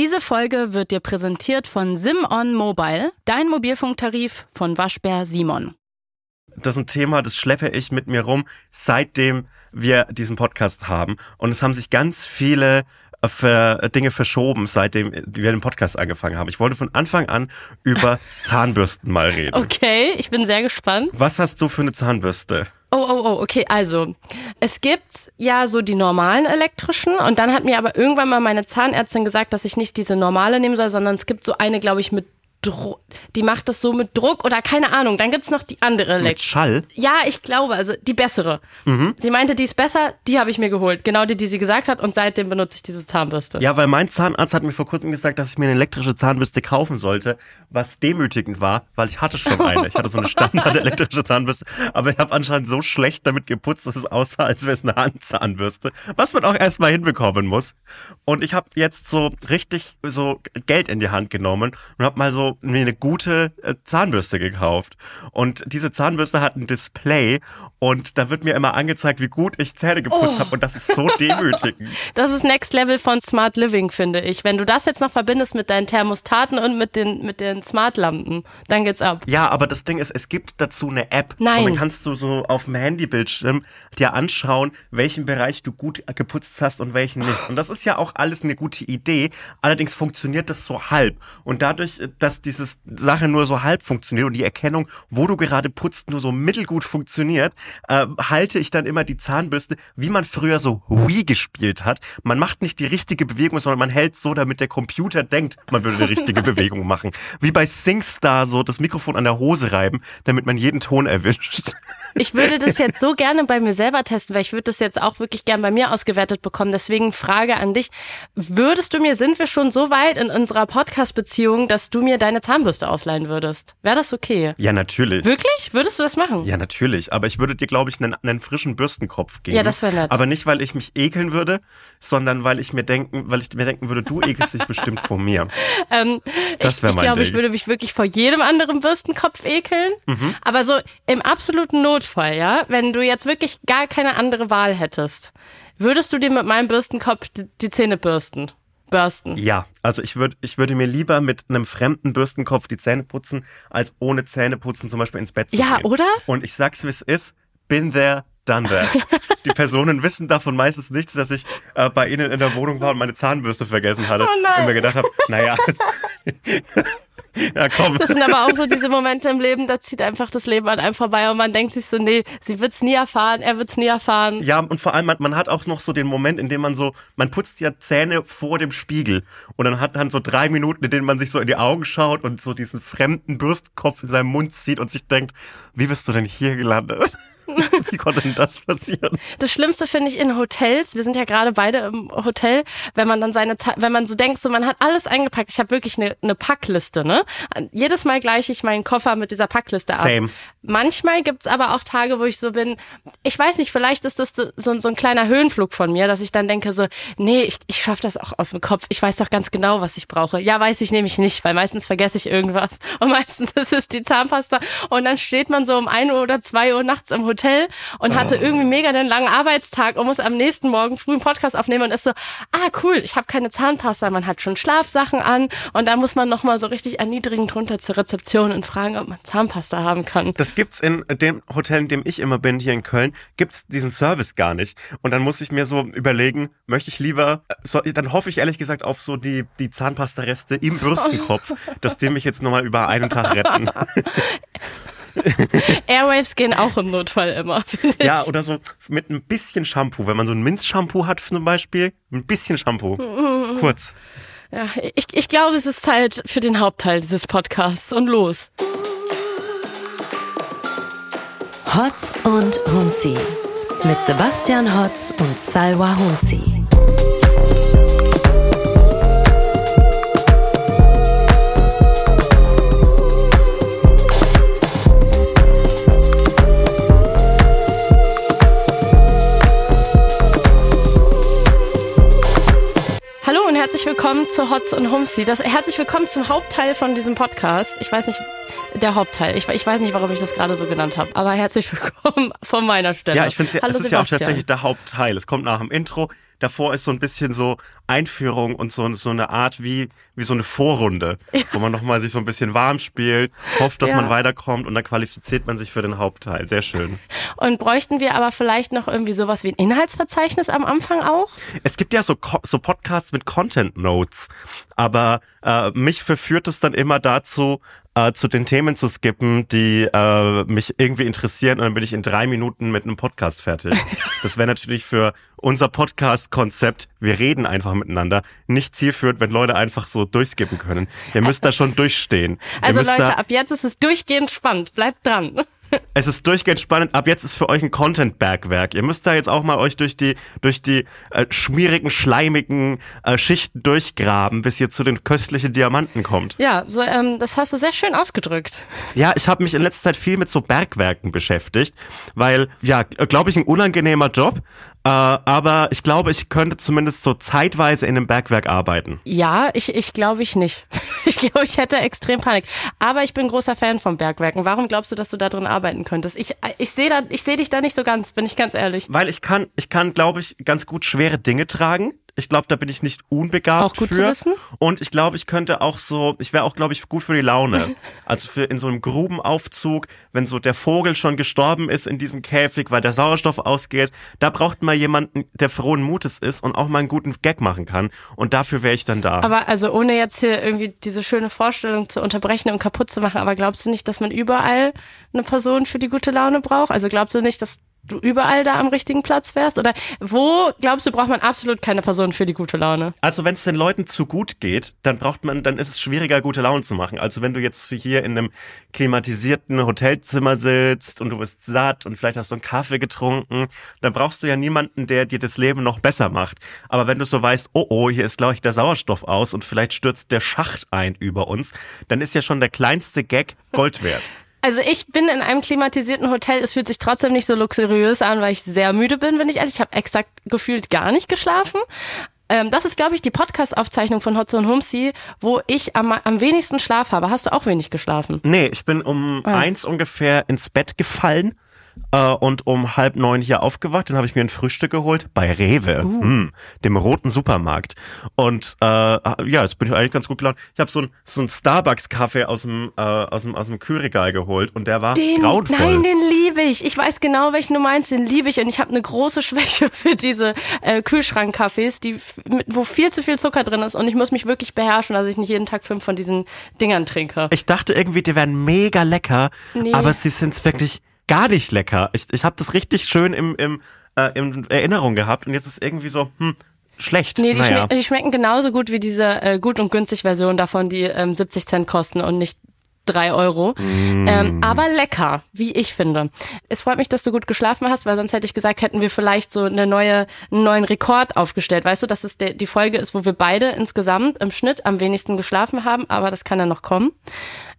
Diese Folge wird dir präsentiert von SimOn Mobile, dein Mobilfunktarif von Waschbär Simon. Das ist ein Thema, das schleppe ich mit mir rum, seitdem wir diesen Podcast haben. Und es haben sich ganz viele äh, Dinge verschoben, seitdem wir den Podcast angefangen haben. Ich wollte von Anfang an über Zahnbürsten mal reden. Okay, ich bin sehr gespannt. Was hast du für eine Zahnbürste? Oh, oh, oh, okay, also es gibt ja so die normalen elektrischen und dann hat mir aber irgendwann mal meine Zahnärztin gesagt, dass ich nicht diese normale nehmen soll, sondern es gibt so eine, glaube ich, mit Druck, die macht das so mit Druck oder keine Ahnung. Dann gibt's noch die andere Mit Elektro. Schall? Ja, ich glaube, also die bessere. Sie meinte, die ist besser, die habe ich mir geholt. Genau die, die sie gesagt hat und seitdem benutze ich diese Zahnbürste. Ja, weil mein Zahnarzt hat mir vor kurzem gesagt, dass ich mir eine elektrische Zahnbürste kaufen sollte, was demütigend war, weil ich hatte schon eine. Ich hatte so eine Standard elektrische Zahnbürste, aber ich habe anscheinend so schlecht damit geputzt, dass es aussah, als wäre es eine Handzahnbürste, was man auch erstmal hinbekommen muss. Und ich habe jetzt so richtig so Geld in die Hand genommen und habe mal so mir eine gute äh, Zahnbürste gekauft. Und diese Zahnbürste hat ein Display und da wird mir immer angezeigt, wie gut ich Zähne geputzt habe und das ist so demütigend. Das ist Next Level von Smart Living, finde ich. Wenn du das jetzt noch verbindest mit deinen Thermostaten und mit den, mit den Smart-Lampen, dann geht's ab. Ja, aber das Ding ist, es gibt dazu eine App. Nein. Und dann kannst du so auf dem Handybildschirm dir anschauen, welchen Bereich du gut geputzt hast und welchen nicht. Und das ist ja auch alles eine gute Idee. Allerdings funktioniert das so halb. Und dadurch, dass dieses Sache nur so halb funktioniert und die Erkennung, wo du gerade putzt, nur so mittelgut funktioniert, äh, halte ich dann immer die Zahnbürste, wie man früher so Wii gespielt hat. Man macht nicht die richtige Bewegung, sondern man hält so, damit der Computer denkt, man würde eine richtige Bewegung machen. Wie bei SingStar so das Mikrofon an der Hose reiben, damit man jeden Ton erwischt. Ich würde das jetzt so gerne bei mir selber testen, weil ich würde das jetzt auch wirklich gern bei mir ausgewertet bekommen. Deswegen Frage an dich. Würdest du mir, sind wir schon so weit in unserer Podcast-Beziehung, dass du mir deine Zahnbürste ausleihen würdest? Wäre das okay? Ja, natürlich. Wirklich? Würdest du das machen? Ja, natürlich. Aber ich würde dir, glaube ich, einen, einen frischen Bürstenkopf geben. Ja, das wär nett. Aber nicht, weil ich mich ekeln würde, sondern weil ich mir denken, weil ich mir denken würde, du ekelst dich bestimmt vor mir. Ähm, Das ich wär ich mein glaube, ich würde mich wirklich vor jedem anderen Bürstenkopf ekeln. Mhm. Aber so im absoluten Notfall, ja, wenn du jetzt wirklich gar keine andere Wahl hättest, würdest du dir mit meinem Bürstenkopf die, Zähne bürsten? Bürsten. Ja, also ich würde, ich würde mir lieber mit einem fremden Bürstenkopf die Zähne putzen, als ohne Zähne putzen zum Beispiel ins Bett zu Ja, gehen. oder? Und ich sag's, wie es ist. Bin there, that. Die Personen wissen davon meistens nichts, dass ich äh, bei ihnen in der Wohnung war und meine Zahnbürste vergessen hatte. Oh. Und mir gedacht habe, naja. ja, komm. Das sind aber auch so diese Momente im Leben, da zieht einfach das Leben an einem vorbei und man denkt sich so, nee, sie wird's nie erfahren, er wird's nie erfahren. Ja, und vor allem, man, man hat auch noch so den Moment, in dem man so, man putzt ja Zähne vor dem Spiegel und dann hat dann so drei Minuten, in denen man sich so in die Augen schaut und so diesen fremden Bürstkopf in seinem Mund zieht und sich denkt, wie bist du denn hier gelandet? Wie konnte denn das passieren? Das Schlimmste finde ich in Hotels, wir sind ja gerade beide im Hotel, wenn man dann seine, Ze- wenn man so denkt, so man hat alles eingepackt. Ich habe wirklich eine, eine Packliste, ne? Jedes Mal gleiche ich meinen Koffer mit dieser Packliste ab. Same. Manchmal gibt's aber auch Tage, wo ich so bin, ich weiß nicht, vielleicht ist das so, so ein kleiner Höhenflug von mir, dass ich dann denke so, nee, ich, ich schaffe das auch aus dem Kopf. Ich weiß doch ganz genau, was ich brauche. Ja, weiß ich nämlich nicht, weil meistens vergesse ich irgendwas. Und meistens ist es die Zahnpasta. Und dann steht man so um 1 Uhr oder 2 Uhr nachts im Hotel und hatte irgendwie mega den langen Arbeitstag und muss am nächsten Morgen früh einen Podcast aufnehmen und ist so, ah cool, ich habe keine Zahnpasta, man hat schon Schlafsachen an und da muss man nochmal so richtig erniedrigend runter zur Rezeption und fragen, ob man Zahnpasta haben kann. Das gibt's in dem Hotel, in dem ich immer bin, hier in Köln, gibt's diesen Service gar nicht. Und dann muss ich mir so überlegen, möchte ich lieber, so, dann hoffe ich ehrlich gesagt auf so die, die Zahnpasta-Reste im Bürstenkopf, dass die mich jetzt nochmal über einen Tag retten. Airwaves gehen auch im Notfall immer. Ja, oder so mit ein bisschen Shampoo. Wenn man so ein Minzshampoo hat zum Beispiel, ein bisschen Shampoo. Kurz. Ja, ich, ich glaube, es ist Zeit für den Hauptteil dieses Podcasts und los. Hotz und Humsi mit Sebastian Hotz und Salwa Humsi. Hallo und herzlich willkommen zu Hotz und Humsi. Das, herzlich willkommen zum Hauptteil von diesem Podcast. Ich weiß nicht, der Hauptteil. Ich, ich weiß nicht, warum ich das gerade so genannt habe, aber herzlich willkommen von meiner Stelle. Ja, ich finde Hallo es ist ja auch tatsächlich der Hauptteil. Es kommt nach dem Intro. Davor ist so ein bisschen so Einführung und so, so eine Art wie, wie so eine Vorrunde, wo man nochmal sich so ein bisschen warm spielt, hofft, dass Ja. man weiterkommt und dann qualifiziert man sich für den Hauptteil. Sehr schön. Und bräuchten wir aber vielleicht noch irgendwie sowas wie ein Inhaltsverzeichnis am Anfang auch? Es gibt ja so, so Podcasts mit Content Notes, aber äh, mich verführt es dann immer dazu, äh, zu den Themen zu skippen, die äh, mich irgendwie interessieren und dann bin ich in drei Minuten mit einem Podcast fertig. Das wäre natürlich für unser Podcast-Konzept, wir reden einfach miteinander, nicht zielführend, wenn Leute einfach so durchskippen können. Ihr müsst da schon durchstehen. Also Leute, ab jetzt ist es durchgehend spannend. Bleibt dran. Es ist durchgehend spannend. Ab jetzt ist für euch ein Content-Bergwerk. Ihr müsst da jetzt auch mal euch durch die, durch die äh, schmierigen, schleimigen äh, Schichten durchgraben, bis ihr zu den köstlichen Diamanten kommt. Ja, so, ähm, das hast du sehr schön ausgedrückt. Ja, ich habe mich in letzter Zeit viel mit so Bergwerken beschäftigt, weil, ja, glaube ich, ein unangenehmer Job. Äh, aber ich glaube, ich könnte zumindest so zeitweise in einem Bergwerk arbeiten. Ja, ich, ich glaube ich nicht. Ich glaube, ich hätte extrem Panik. Aber ich bin großer Fan von Bergwerken. Warum glaubst du, dass du da drin arbeiten könntest? Ich, ich sehe da, ich sehe dich da nicht so ganz, bin ich ganz ehrlich. Weil ich kann, ich kann, glaube ich, ganz gut schwere Dinge tragen. Ich glaube, da bin ich nicht unbegabt Auch gut für. zu wissen. Und ich glaube, ich könnte auch so, ich wäre auch, glaube ich, gut für die Laune. Also für in so einem Grubenaufzug, wenn so der Vogel schon gestorben ist in diesem Käfig, weil der Sauerstoff ausgeht, da braucht man jemanden, der frohen Mutes ist und auch mal einen guten Gag machen kann. Und dafür wäre ich dann da. Aber also ohne jetzt hier irgendwie diese schöne Vorstellung zu unterbrechen und kaputt zu machen, aber glaubst du nicht, dass man überall eine Person für die gute Laune braucht? Also glaubst du nicht, dass du überall da am richtigen Platz wärst? Oder wo glaubst du, braucht man absolut keine Person für die gute Laune? Also wenn es den Leuten zu gut geht, dann braucht man, dann ist es schwieriger, gute Laune zu machen. Also wenn du jetzt hier in einem klimatisierten Hotelzimmer sitzt und du bist satt und vielleicht hast du einen Kaffee getrunken, dann brauchst du ja niemanden, der dir das Leben noch besser macht. Aber wenn du so weißt, oh oh, hier ist glaube ich der Sauerstoff aus und vielleicht stürzt der Schacht ein über uns, dann ist ja schon der kleinste Gag Gold wert. Also ich bin in einem klimatisierten Hotel. Es fühlt sich trotzdem nicht so luxuriös an, weil ich sehr müde bin, bin ich ehrlich. Ich habe exakt gefühlt gar nicht geschlafen. Ähm, das ist, glaube ich, die Podcast-Aufzeichnung von Hotze und Humsi, wo ich am, am wenigsten Schlaf habe. Hast du auch wenig geschlafen? Nee, ich bin um eins ungefähr ins Bett gefallen äh, und um halb neun hier aufgewacht. Dann habe ich mir ein Frühstück geholt bei Rewe, hm, dem roten Supermarkt. Und äh, ja, jetzt bin ich eigentlich ganz gut gelaunt. Ich habe so ein so ein Starbucks-Kaffee aus dem äh, aus dem aus dem Kühlregal geholt und der war Den, grauenvoll. nein, den liebe ich. Ich weiß genau, welchen du meinst. Den liebe ich und ich habe eine große Schwäche für diese äh, Kühlschrankkaffees, die wo viel zu viel Zucker drin ist und ich muss mich wirklich beherrschen, dass ich nicht jeden Tag fünf von diesen Dingern trinke. ich dachte irgendwie, die wären mega lecker, Nee. aber sie sind wirklich gar nicht lecker. Ich, ich habe das richtig schön im, im, äh, in Erinnerung gehabt und jetzt ist irgendwie so, hm, schlecht. Nee, die, naja. schmecken, die schmecken genauso gut wie diese äh, gut und günstig Version davon, die ähm, 70 Cent kosten und nicht drei Euro. Ähm, aber lecker, wie ich finde. Es freut mich, dass du gut geschlafen hast, weil sonst hätte ich gesagt, hätten wir vielleicht so eine neue, einen neuen Rekord aufgestellt. Weißt du, dass es die Folge ist, wo wir beide insgesamt im Schnitt am wenigsten geschlafen haben, aber das kann ja noch kommen.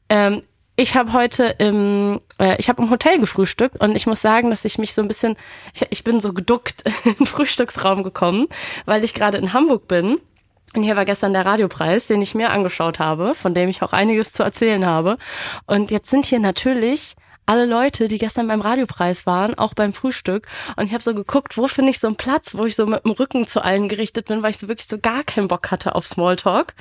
Ähm, ich habe heute im, äh, ich habe im Hotel gefrühstückt und ich muss sagen, dass ich mich so ein bisschen, ich, ich bin so geduckt den Frühstücksraum gekommen, weil ich gerade in Hamburg bin. Und hier war gestern der Radiopreis, den ich mir angeschaut habe, von dem ich auch einiges zu erzählen habe. Und jetzt sind hier natürlich alle Leute, die gestern beim Radiopreis waren, auch beim Frühstück. Und ich habe so geguckt, wo finde ich so einen Platz, wo ich so mit dem Rücken zu allen gerichtet bin, weil ich so wirklich so gar keinen Bock hatte auf Smalltalk.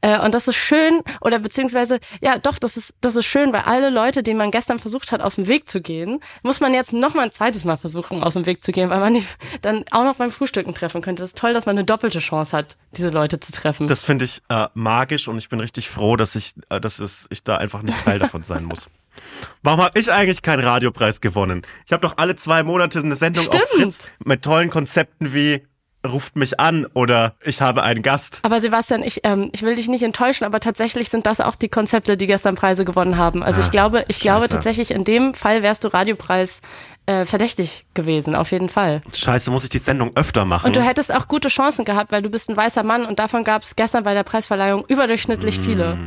Äh, und das ist schön, oder beziehungsweise, ja doch, das ist, das ist schön, weil alle Leute, denen man gestern versucht hat, aus dem Weg zu gehen, muss man jetzt noch mal ein zweites Mal versuchen, aus dem Weg zu gehen, weil man die dann auch noch beim Frühstücken treffen könnte. Das ist toll, dass man eine doppelte Chance hat, diese Leute zu treffen. Das finde ich äh, magisch und ich bin richtig froh, dass ich, äh, dass es, ich da einfach nicht Teil davon sein muss. Warum habe ich eigentlich keinen Radiopreis gewonnen? Ich habe doch alle zwei Monate eine Sendung auf Stimmt. Fritz mit tollen Konzepten wie ruft mich an oder ich habe einen Gast. Aber Sebastian, ich, ähm, ich will dich nicht enttäuschen, aber tatsächlich sind das auch die Konzepte, die gestern Preise gewonnen haben. Also ich glaube, ich glaube Ah, scheiße. tatsächlich in dem Fall wärst du Radiopreis äh, verdächtig gewesen, auf jeden Fall. Scheiße, muss ich die Sendung öfter machen? Und du hättest auch gute Chancen gehabt, weil du bist ein weißer Mann und davon gab es gestern bei der Preisverleihung überdurchschnittlich Mm. viele.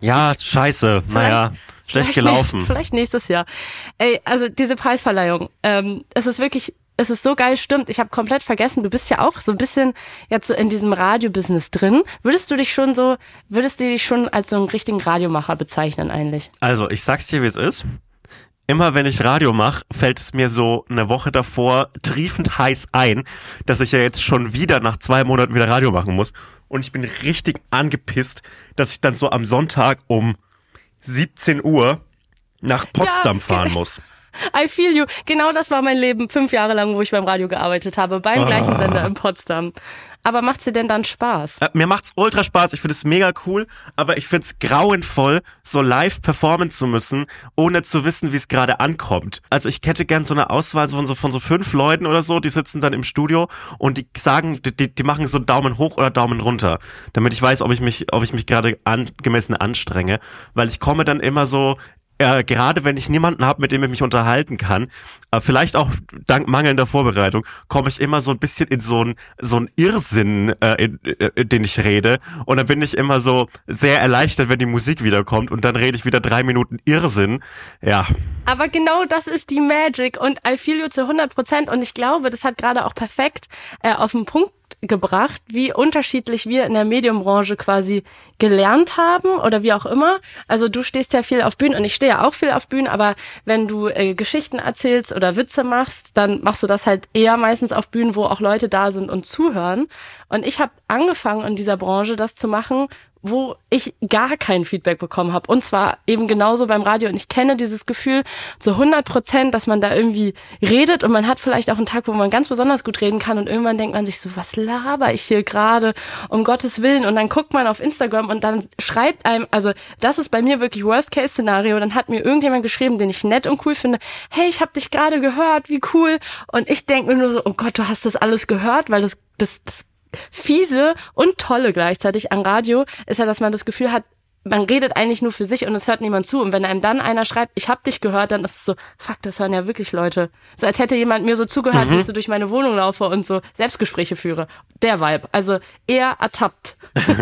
ja, scheiße. Naja, schlecht Vielleicht gelaufen. Nächstes, vielleicht nächstes Jahr. Ey, also diese Preisverleihung, ähm, es ist wirklich es ist so geil, stimmt. Ich habe komplett vergessen, du bist ja auch so ein bisschen jetzt so in diesem Radio-Business drin. Würdest du dich schon so, würdest du dich schon als so einen richtigen Radiomacher bezeichnen eigentlich? Also, ich sag's dir, wie es ist. Immer wenn ich Radio mache, fällt es mir so eine Woche davor triefend heiß ein, dass ich ja jetzt schon wieder nach zwei Monaten wieder Radio machen muss. Und ich bin richtig angepisst, dass ich dann so am Sonntag um 17 Uhr nach Potsdam Ja, fahren muss. I feel you. Genau das war mein Leben fünf Jahre lang, wo ich beim Radio gearbeitet habe, beim gleichen Sender in Potsdam. Aber macht's dir denn dann Spaß? Äh, Mir macht's ultra Spaß, ich finde es mega cool, aber ich find's grauenvoll, so live performen zu müssen, ohne zu wissen, wie es gerade ankommt. Also ich hätte gern so eine Auswahl von so, von so fünf Leuten oder so, die sitzen dann im Studio und die sagen, die, die, die machen so Daumen hoch oder Daumen runter, damit ich weiß, ob ich mich, ob ich mich gerade angemessen anstrenge, weil ich komme dann immer so äh, gerade wenn ich niemanden habe, mit dem ich mich unterhalten kann, äh, vielleicht auch dank mangelnder Vorbereitung, komme ich immer so ein bisschen in so ein so Irrsinn, äh, in, äh, den ich rede. Und dann bin ich immer so sehr erleichtert, wenn die Musik wiederkommt und dann rede ich wieder drei Minuten Irrsinn. Ja, Aber genau das ist die Magic und I feel you zu 100 Prozent und ich glaube, das hat gerade auch perfekt äh, auf den Punkt gebracht, wie unterschiedlich wir in der Medienbranche quasi gelernt haben oder wie auch immer. Also du stehst ja viel auf Bühnen und ich stehe ja auch viel auf Bühnen, aber wenn du äh, Geschichten erzählst oder Witze machst, dann machst du das halt eher meistens auf Bühnen, wo auch Leute da sind und zuhören. Und ich habe angefangen in dieser Branche das zu machen, wo ich gar kein Feedback bekommen habe. Und zwar eben genauso beim Radio. Und ich kenne dieses Gefühl zu 100 Prozent, dass man da irgendwie redet und man hat vielleicht auch einen Tag, wo man ganz besonders gut reden kann und irgendwann denkt man sich so, was laber ich hier gerade, um Gottes Willen. Und dann guckt man auf Instagram und dann schreibt einem, also das ist bei mir wirklich Worst-Case-Szenario. Dann hat mir irgendjemand geschrieben, den ich nett und cool finde, hey, ich habe dich gerade gehört, wie cool. Und ich denke mir nur so, oh Gott, du hast das alles gehört, weil das, das, das fiese und tolle gleichzeitig an Radio ist ja, dass man das Gefühl hat, man redet eigentlich nur für sich und es hört niemand zu. Und wenn einem dann einer schreibt, ich hab dich gehört, dann ist es so, fuck, das hören ja wirklich Leute. So als hätte jemand mir so zugehört, wie ich so durch meine Wohnung laufe und so Selbstgespräche führe. Der Vibe. Also eher ertappt.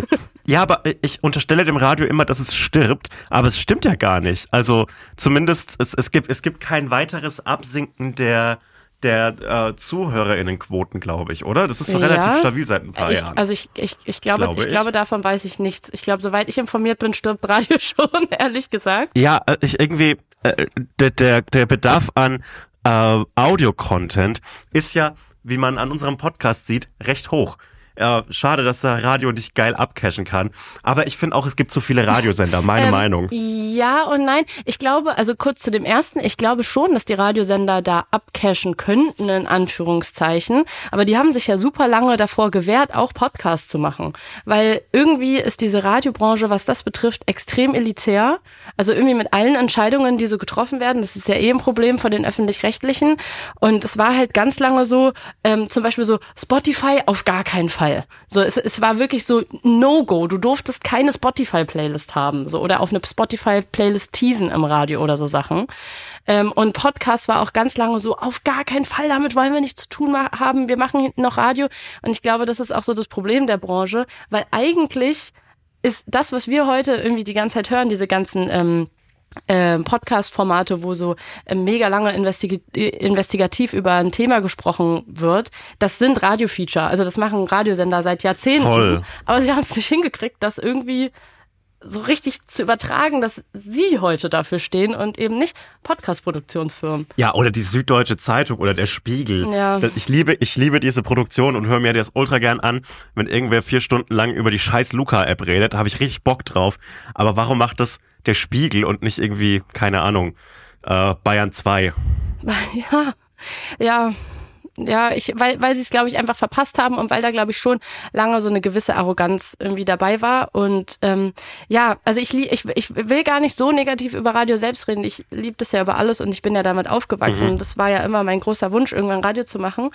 Ja, aber ich unterstelle dem Radio immer, dass es stirbt, aber es stimmt ja gar nicht. Also zumindest es, es gibt es gibt kein weiteres Absinken der der äh, Zuhörerinnenquoten, glaube ich, oder? Das ist so Ja. relativ stabil seit ein paar ich, Jahren. also ich, ich, ich glaube, Glaube ich, ich. glaube, davon weiß ich nichts. Ich glaube, soweit ich informiert bin, stirbt Radio schon, ehrlich gesagt. Ja, äh, ich irgendwie äh, der der der Bedarf an äh, Audio-Content ist ja, wie man an unserem Podcast sieht, recht hoch. Äh, schade, dass der Radio nicht geil abcashen kann. Aber ich finde auch, es gibt zu viele Radiosender, meine Ähm, Meinung. Ja und nein. Ich glaube, also kurz zu dem ersten, ich glaube schon, dass die Radiosender da abcashen könnten, in Anführungszeichen. Aber die haben sich ja super lange davor gewehrt, auch Podcasts zu machen. Weil irgendwie ist diese Radiobranche, was das betrifft, extrem elitär. Also irgendwie mit allen Entscheidungen, die so getroffen werden, das ist ja eh ein Problem von den Öffentlich-Rechtlichen. Und es war halt ganz lange so, ähm, zum Beispiel so Spotify auf gar keinen Fall. So, es, es war wirklich so No-Go. Du durftest keine Spotify-Playlist haben, so oder auf eine Spotify-Playlist teasen im Radio oder so Sachen. Ähm, und Podcast war auch ganz lange so auf gar keinen Fall. Damit wollen wir nichts zu tun haben. Wir machen noch Radio. Und ich glaube, das ist auch so das Problem der Branche, weil eigentlich ist das, was wir heute irgendwie die ganze Zeit hören, diese ganzen ähm, ähm, Podcast-Formate, wo so ähm, mega lange investig investigativ über ein Thema gesprochen wird, das sind Radio-Feature. Also das machen Radiosender seit Jahrzehnten. Voll. Aber sie haben es nicht hingekriegt, das irgendwie so richtig zu übertragen, dass sie heute dafür stehen und eben nicht Podcast-Produktionsfirmen. Ja, oder die Süddeutsche Zeitung oder der Spiegel. Ja. Ich liebe, ich liebe diese Produktion und höre mir das ultra gern an, wenn irgendwer vier Stunden lang über die scheiß Luca-App redet. Da habe ich richtig Bock drauf. Aber warum macht das der Spiegel und nicht irgendwie, keine Ahnung, äh, Bayern 2? Ja, ja, ja, ich, weil, weil sie es, glaube ich, einfach verpasst haben und weil da, glaube ich, schon lange so eine gewisse Arroganz irgendwie dabei war. Und ähm, ja, also ich, lie- ich, ich will gar nicht so negativ über Radio selbst reden. Ich liebe das ja über alles und ich bin ja damit aufgewachsen. Und das war ja immer mein großer Wunsch, irgendwann Radio zu machen.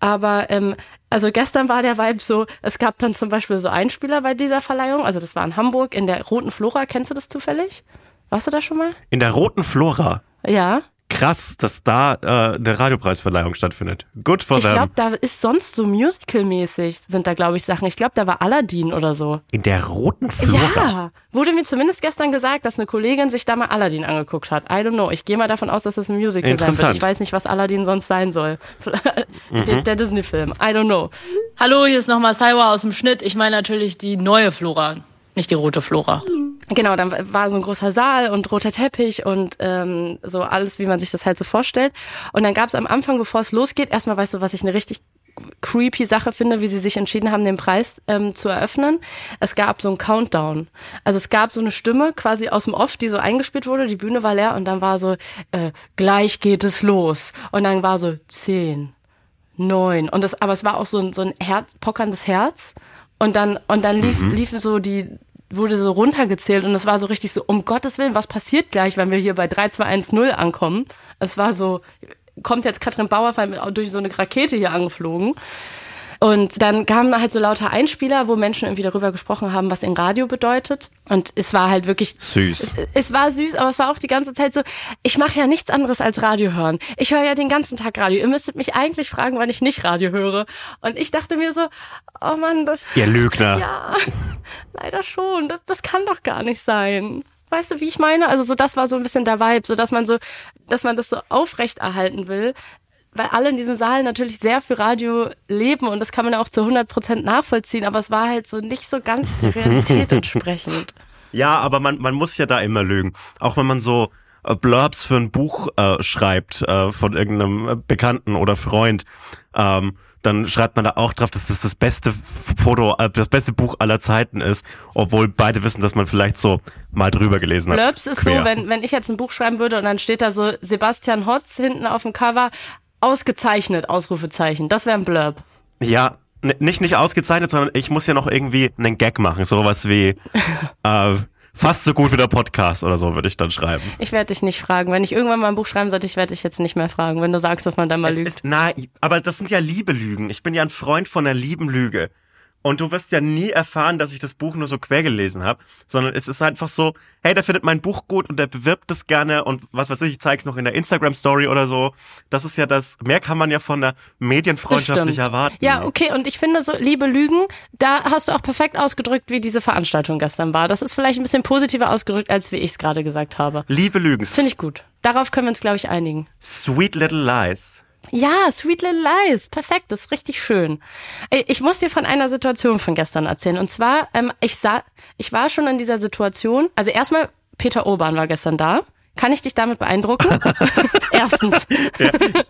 Aber ähm, also gestern war der Vibe so, es gab dann zum Beispiel so Einspieler bei dieser Verleihung. Also das war in Hamburg in der Roten Flora. Kennst du das zufällig? Warst du da schon mal? In der roten Flora. Ja. Krass, dass da äh, eine Radiopreisverleihung stattfindet. Good for Ich them. glaube, da ist sonst so musical-mäßig sind da, glaube ich, Sachen. Ich glaube, da war Aladdin oder so. In der roten Flora. Ja, wurde mir zumindest gestern gesagt, dass eine Kollegin sich da mal Aladdin angeguckt hat. I don't know. Ich gehe mal davon aus, dass das ein Musical sein wird. Interessant. Ich weiß nicht, was Aladdin sonst sein soll. der, der Disney-Film. I don't know. Hallo, hier ist nochmal Saiwa aus dem Schnitt. Ich meine natürlich die neue Flora, nicht die rote Flora. Genau, dann war so ein großer Saal und roter Teppich und ähm, so alles, wie man sich das halt so vorstellt. Und dann gab es am Anfang, bevor es losgeht, erstmal weißt du, was ich eine richtig creepy Sache finde, wie sie sich entschieden haben, den Preis ähm, zu eröffnen. Es gab so einen Countdown. Also es gab so eine Stimme quasi aus dem Off, die so eingespielt wurde. Die Bühne war leer und dann war so, äh, gleich geht es los. Und dann war so zehn, neun. Und das, aber es war auch so ein, so ein Herz, pockerndes Herz. Und dann, und dann lief, liefen so die, wurde so runtergezählt und es war so richtig so, um Gottes Willen, was passiert gleich, wenn wir hier bei 3, 2, 1, 0 ankommen? Es war so, kommt jetzt Katrin mit- durch so eine Rakete hier angeflogen. Und dann kamen halt so lauter Einspieler, wo Menschen irgendwie darüber gesprochen haben, was in Radio bedeutet. Und es war halt wirklich Süß. es war süß, aber es war auch die ganze Zeit so, ich mache ja nichts anderes als Radio hören. Ich höre ja den ganzen Tag Radio. Ihr müsstet mich eigentlich fragen, wann ich nicht Radio höre. Und ich dachte mir so, oh Mann, das, Ihr Lügner. ja, leider schon. Das, das kann doch gar nicht sein. Weißt du, wie ich meine? Also so, das war so ein bisschen der Vibe, so dass man so, dass man das so aufrechterhalten will, weil alle in diesem Saal natürlich sehr für Radio leben und das kann man ja auch zu 100 Prozent nachvollziehen, aber es war halt so nicht so ganz der Realität entsprechend. Ja, aber man, man muss ja da immer lügen. Auch wenn man so äh, Blurbs für ein Buch äh, schreibt äh, von irgendeinem äh, Bekannten oder Freund, ähm, dann schreibt man da auch drauf, dass das das beste Foto, äh, das beste Buch aller Zeiten ist, obwohl beide wissen, dass man vielleicht so mal drüber gelesen hat. Blurbs ist Quer. so, wenn, wenn ich jetzt ein Buch schreiben würde und dann steht da so Sebastian Hotz hinten auf dem Cover, ausgezeichnet, Ausrufezeichen. Das wäre ein Blurb. Ja, nicht nicht ausgezeichnet, sondern ich muss ja noch irgendwie einen Gag machen, sowas wie äh, fast so gut wie der Podcast oder so würde ich dann schreiben. Ich werde dich nicht fragen. Wenn ich irgendwann mal ein Buch schreiben sollte, ich werde dich jetzt nicht mehr fragen, wenn du sagst, dass man da mal Es lügt. ist, na, aber das sind ja Liebelügen. Ich bin ja ein Freund von einer lieben Lüge. Und du wirst ja nie erfahren, dass ich das Buch nur so quer gelesen habe, sondern es ist einfach so, hey, der findet mein Buch gut und der bewirbt es gerne und was weiß ich, ich zeig's noch in der Instagram Story oder so. Das ist ja das, mehr kann man ja von der Medienfreundschaft nicht erwarten. Ja, okay, und ich finde so, liebe Lügen, da hast du auch perfekt ausgedrückt, wie diese Veranstaltung gestern war. Das ist vielleicht ein bisschen positiver ausgedrückt, als wie ich es gerade gesagt habe. Liebe Lügens. Finde ich gut. Darauf können wir uns, glaube ich, einigen. Sweet Little Lies. Ja, Sweet Little Lies. Perfekt, das ist richtig schön. Ich muss dir von einer Situation von gestern erzählen. Und zwar, ähm, ich sah, ich war schon in dieser Situation. Also erstmal, Peter Urban war gestern da. Kann ich dich damit beeindrucken? Erstens.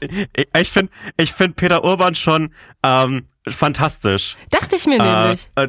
Ich- Ich finde ich find Peter Urban schon ähm, fantastisch. Dachte ich mir nämlich. Äh, äh,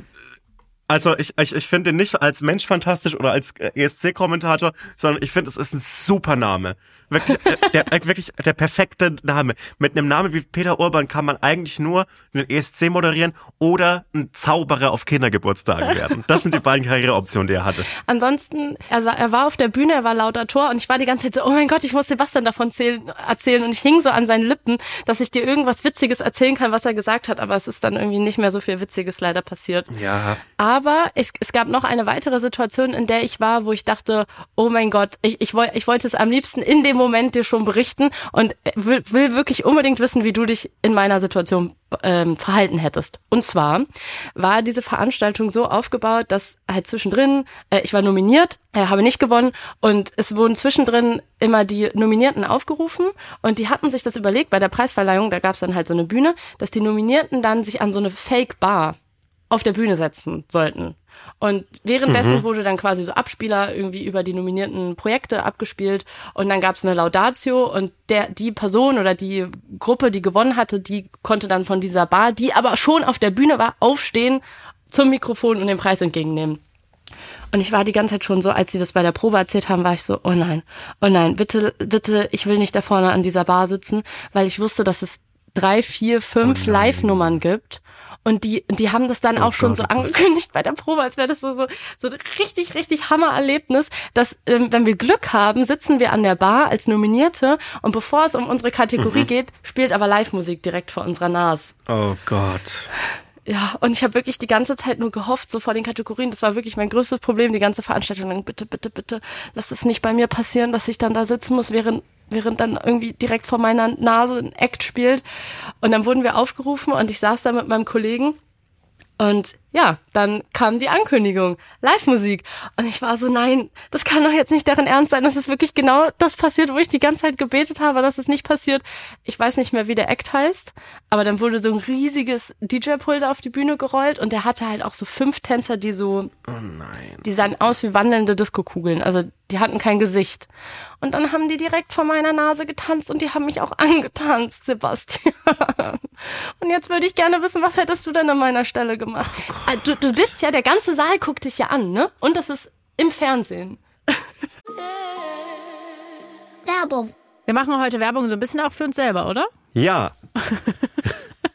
also ich, ich, ich finde ihn nicht als Mensch fantastisch oder als äh, ESC-Kommentator, sondern ich finde, es ist ein super Name. Wirklich, äh, der, äh, wirklich der perfekte Name. Mit einem Namen wie Peter Urban kann man eigentlich nur einen ESC moderieren oder ein Zauberer auf Kindergeburtstagen werden. Das sind die beiden Karriereoptionen, die er hatte. Ansonsten, er, er war auf der Bühne, er war lauter Tor und ich war die ganze Zeit so, oh mein Gott, ich muss Sebastian davon zählen, erzählen und ich hing so an seinen Lippen, dass ich dir irgendwas Witziges erzählen kann, was er gesagt hat, aber es ist dann irgendwie nicht mehr so viel Witziges leider passiert. Ja. Aber es, es gab noch eine weitere Situation, in der ich war, wo ich dachte, oh mein Gott, ich, ich, woll, ich wollte es am liebsten in dem Moment dir schon berichten und will, will wirklich unbedingt wissen, wie du dich in meiner Situation ähm, verhalten hättest. Und zwar war diese Veranstaltung so aufgebaut, dass halt zwischendrin, äh, ich war nominiert, äh, habe nicht gewonnen und es wurden zwischendrin immer die Nominierten aufgerufen und die hatten sich das überlegt bei der Preisverleihung, da gab es dann halt so eine Bühne, dass die Nominierten dann sich an so eine Fake-Bar auf der Bühne setzen sollten. Und währenddessen wurde dann quasi so Abspieler irgendwie über die nominierten Projekte abgespielt und dann gab es eine Laudatio und der die Person oder die Gruppe, die gewonnen hatte, die konnte dann von dieser Bar, die aber schon auf der Bühne war, aufstehen zum Mikrofon und den Preis entgegennehmen. Und ich war die ganze Zeit schon so, als sie das bei der Probe erzählt haben, war ich so, oh nein, oh nein, bitte, bitte, ich will nicht da vorne an dieser Bar sitzen, weil ich wusste, dass es drei, vier, fünf Live-Nummern gibt. Und die, die haben das dann auch schon Gott, so oh angekündigt bei der Probe, als wäre das so, so, so ein richtig, richtig Hammererlebnis, dass, ähm, wenn wir Glück haben, sitzen wir an der Bar als Nominierte und bevor es um unsere Kategorie geht, spielt aber Live-Musik direkt vor unserer Nase. Oh Gott. Ja, und ich habe wirklich die ganze Zeit nur gehofft, so vor den Kategorien. Das war wirklich mein größtes Problem, die ganze Veranstaltung. Bitte, bitte, bitte, lass es nicht bei mir passieren, dass ich dann da sitzen muss, während während dann irgendwie direkt vor meiner Nase ein Act spielt. Und dann wurden wir aufgerufen und ich saß da mit meinem Kollegen und ja, dann kam die Ankündigung, Live-Musik. Und ich war so, nein, das kann doch jetzt nicht deren Ernst sein. Das ist wirklich genau das passiert, wo ich die ganze Zeit gebetet habe, dass es nicht passiert. Ich weiß nicht mehr, wie der Act heißt, aber dann wurde so ein riesiges DJ-Pult auf die Bühne gerollt und der hatte halt auch so fünf Tänzer, die so, Oh nein. die sahen aus wie wandelnde Diskokugeln. Also die hatten kein Gesicht. Und dann haben die direkt vor meiner Nase getanzt und die haben mich auch angetanzt, Sebastian. Und jetzt würde ich gerne wissen, was hättest du denn an meiner Stelle gemacht? Ah, Du, du bist ja, der ganze Saal guckt dich ja an, ne? Und das ist im Fernsehen. Werbung. Wir machen heute Werbung so ein bisschen auch für uns selber, oder? Ja.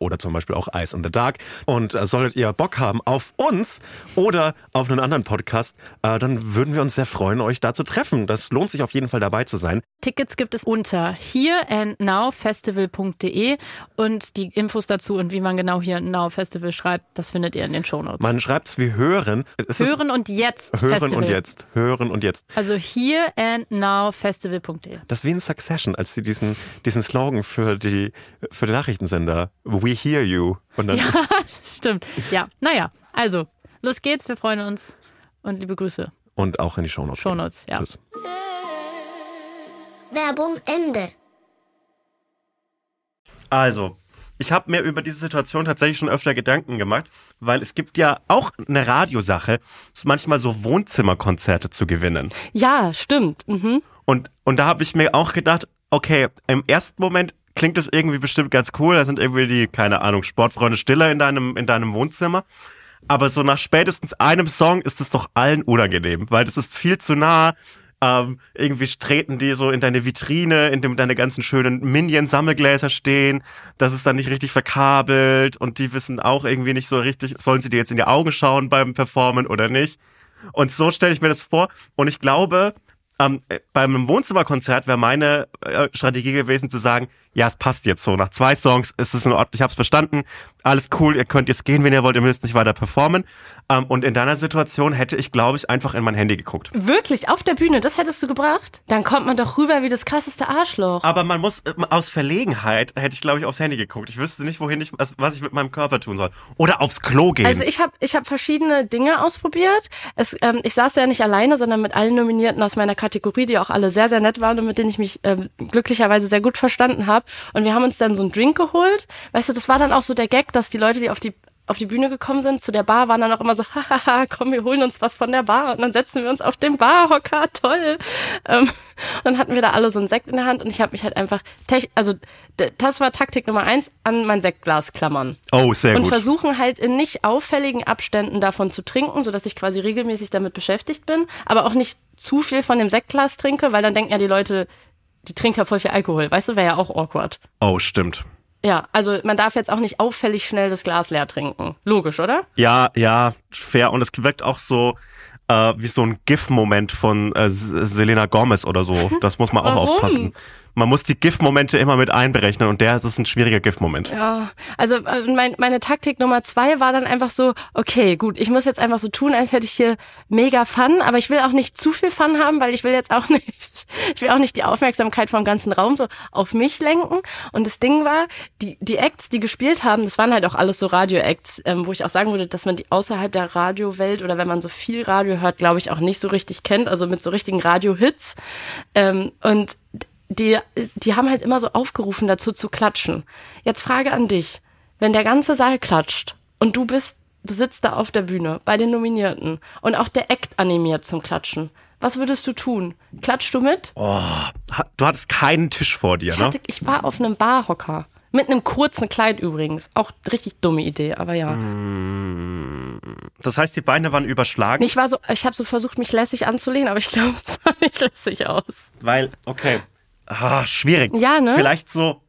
oder zum Beispiel auch Ice in the Dark. Und äh, solltet ihr Bock haben auf uns oder auf einen anderen Podcast, äh, dann würden wir uns sehr freuen, euch da zu treffen. Das lohnt sich auf jeden Fall dabei zu sein. Tickets gibt es unter hereandnowfestival.de und die Infos dazu und wie man genau and Now Festival schreibt, das findet ihr in den Shownotes. Man schreibt's wie hören. Es Hören und jetzt hören Festival. und jetzt. Hören und jetzt. Also hereandnowfestival.de. Das ist wie in Succession, als sie diesen, diesen Slogan für die, für den Nachrichtensender We hear you. Und dann Ja, stimmt. Ja, naja, also, los geht's, wir freuen uns und liebe Grüße. und auch in die Shownotes. Shownotes, ja. Tschüss. Werbung Ende. Also, ich habe mir über diese Situation tatsächlich schon öfter Gedanken gemacht, weil es gibt ja auch eine Radiosache, manchmal so Wohnzimmerkonzerte zu gewinnen. Ja, stimmt. Mhm. Und, und da habe ich mir auch gedacht, okay, im ersten Moment klingt das irgendwie bestimmt ganz cool. Da sind irgendwie die, keine Ahnung, Sportfreunde Stiller in deinem, in deinem Wohnzimmer. Aber so nach spätestens einem Song ist es doch allen unangenehm, weil das ist viel zu nah. Ähm, irgendwie treten die so in deine Vitrine, in dem deine ganzen schönen Minion-Sammelgläser stehen. Das ist dann nicht richtig verkabelt und die wissen auch irgendwie nicht so richtig, sollen sie dir jetzt in die Augen schauen beim Performen oder nicht. Und so stelle ich mir das vor. Und ich glaube, ähm, äh, beim Wohnzimmerkonzert wäre meine äh, Strategie gewesen zu sagen, ja, es passt jetzt so. Nach zwei Songs ist es in Ordnung, ich hab's verstanden. Alles cool, ihr könnt jetzt gehen, wenn ihr wollt, ihr müsst nicht weiter performen. Ähm, und in deiner Situation hätte ich, glaube ich, einfach in mein Handy geguckt. Wirklich, auf der Bühne, das hättest du gebracht? Dann kommt man doch rüber wie das krasseste Arschloch. Aber man muss, äh, aus Verlegenheit hätte ich, glaube ich, aufs Handy geguckt. Ich wüsste nicht, wohin ich, was, ich mit meinem Körper tun soll. Oder aufs Klo gehen. Also ich habe ich hab verschiedene Dinge ausprobiert. Es, ähm, ich saß ja nicht alleine, sondern mit allen Nominierten aus meiner Kategorie, die auch alle sehr, sehr nett waren und mit denen ich mich ähm, glücklicherweise sehr gut verstanden habe. Und wir haben uns dann so einen Drink geholt. Weißt du, das war dann auch so der Gag, dass die Leute, die auf die auf die Bühne gekommen sind, zu der Bar, waren dann auch immer so, hahaha, komm, wir holen uns was von der Bar und dann setzen wir uns auf den Barhocker, toll. Ähm, dann hatten wir da alle so einen Sekt in der Hand und ich habe mich halt einfach, also das war Taktik Nummer eins, an mein Sektglas klammern oh, sehr und gut. versuchen halt in nicht auffälligen Abständen davon zu trinken, sodass ich quasi regelmäßig damit beschäftigt bin, aber auch nicht zu viel von dem Sektglas trinke, weil dann denken ja die Leute, die trinken ja voll viel Alkohol, weißt du, wäre ja auch awkward. Oh, stimmt. Ja, also man darf jetzt auch nicht auffällig schnell das Glas leer trinken. Logisch, oder? Ja, ja, fair. Und es wirkt auch so äh, wie so ein GIF-Moment von äh, Selena Gomez oder so. Das muss man auch Warum? aufpassen. Man muss die GIF-Momente immer mit einberechnen und der ist ein schwieriger GIF-Moment. Ja, also äh, mein, meine Taktik Nummer zwei war dann einfach so, okay, gut, ich muss jetzt einfach so tun, als hätte ich hier mega Fun, aber ich will auch nicht zu viel Fun haben, weil ich will jetzt auch nicht, ich will auch nicht die Aufmerksamkeit vom ganzen Raum so auf mich lenken. Und das Ding war, die, die Acts, die gespielt haben, das waren halt auch alles so Radio-Acts, ähm, wo ich auch sagen würde, dass man die außerhalb der Radiowelt oder wenn man so viel Radio hört, glaube ich, auch nicht so richtig kennt, also mit so richtigen Radio-Hits. Ähm, und die, die haben halt immer so aufgerufen, dazu zu klatschen. Jetzt Frage an dich. Wenn der ganze Saal klatscht und du bist, du sitzt da auf der Bühne bei den Nominierten und auch der Act animiert zum Klatschen, was würdest du tun? Klatschst du mit? Ha- Du hattest keinen Tisch vor dir, Ich, ne? hatte, ich war auf einem Barhocker. Mit einem kurzen Kleid übrigens. Auch richtig dumme Idee, aber ja. Das heißt, die Beine waren überschlagen, Ich war so, ich habe so versucht, mich lässig anzulehnen, aber ich glaube, es sah nicht lässig aus. weil, okay, Ah, schwierig. Ja, ne? Vielleicht so,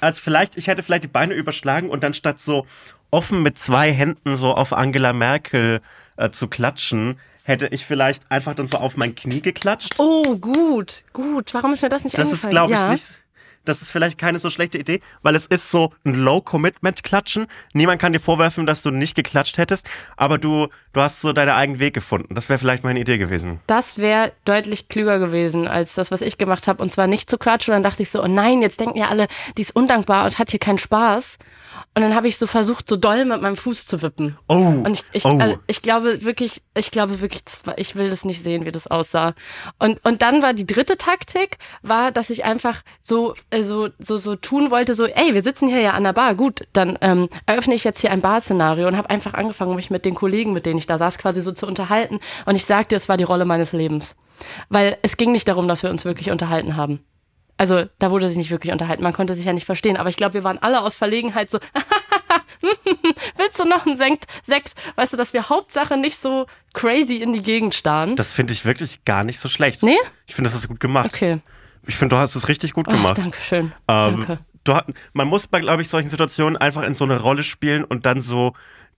also vielleicht, ich hätte vielleicht die Beine überschlagen und dann statt so offen mit zwei Händen so auf Angela Merkel äh, zu klatschen, hätte ich vielleicht einfach dann so auf mein Knie geklatscht. Oh, gut, gut. Warum ist mir das nicht Das ist, eingefallen? glaube ich, ja. nicht. Das ist vielleicht keine so schlechte Idee, weil es ist so ein Low-Commitment-Klatschen. Niemand kann dir vorwerfen, dass du nicht geklatscht hättest, aber du, du hast so deinen eigenen Weg gefunden. Das wäre vielleicht meine Idee gewesen. Das wäre deutlich klüger gewesen als das, was ich gemacht habe. Und zwar nicht zu klatschen. Und dann dachte ich so, oh nein, jetzt denken ja alle, die ist undankbar und hat hier keinen Spaß. Und dann habe ich so versucht, so doll mit meinem Fuß zu wippen. Oh, Und ich, ich, oh. also ich glaube wirklich, ich glaube wirklich, war, ich will das nicht sehen, wie das aussah. Und, und dann war die dritte Taktik, war, dass ich einfach so, so, so, so tun wollte, so, ey, wir sitzen hier ja an der Bar, gut, dann ähm, eröffne ich jetzt hier ein Bar-Szenario und habe einfach angefangen, mich mit den Kollegen, mit denen ich da saß, quasi so zu unterhalten. Und ich sagte, es war die Rolle meines Lebens. Weil es ging nicht darum, dass wir uns wirklich unterhalten haben. Also da wurde sich nicht wirklich unterhalten, man konnte sich ja nicht verstehen. Aber ich glaube, wir waren alle aus Verlegenheit so, willst du noch einen Sekt? Sekt? Weißt du, dass wir Hauptsache nicht so crazy in die Gegend starren. Das finde ich wirklich gar nicht so schlecht. Nee? Ich finde, das hast du gut gemacht. Okay. Ich finde, du hast es richtig gut Oh, gemacht. danke schön. Ähm, danke. Du hat, man muss bei, glaube ich, solchen Situationen einfach in so eine Rolle spielen und dann so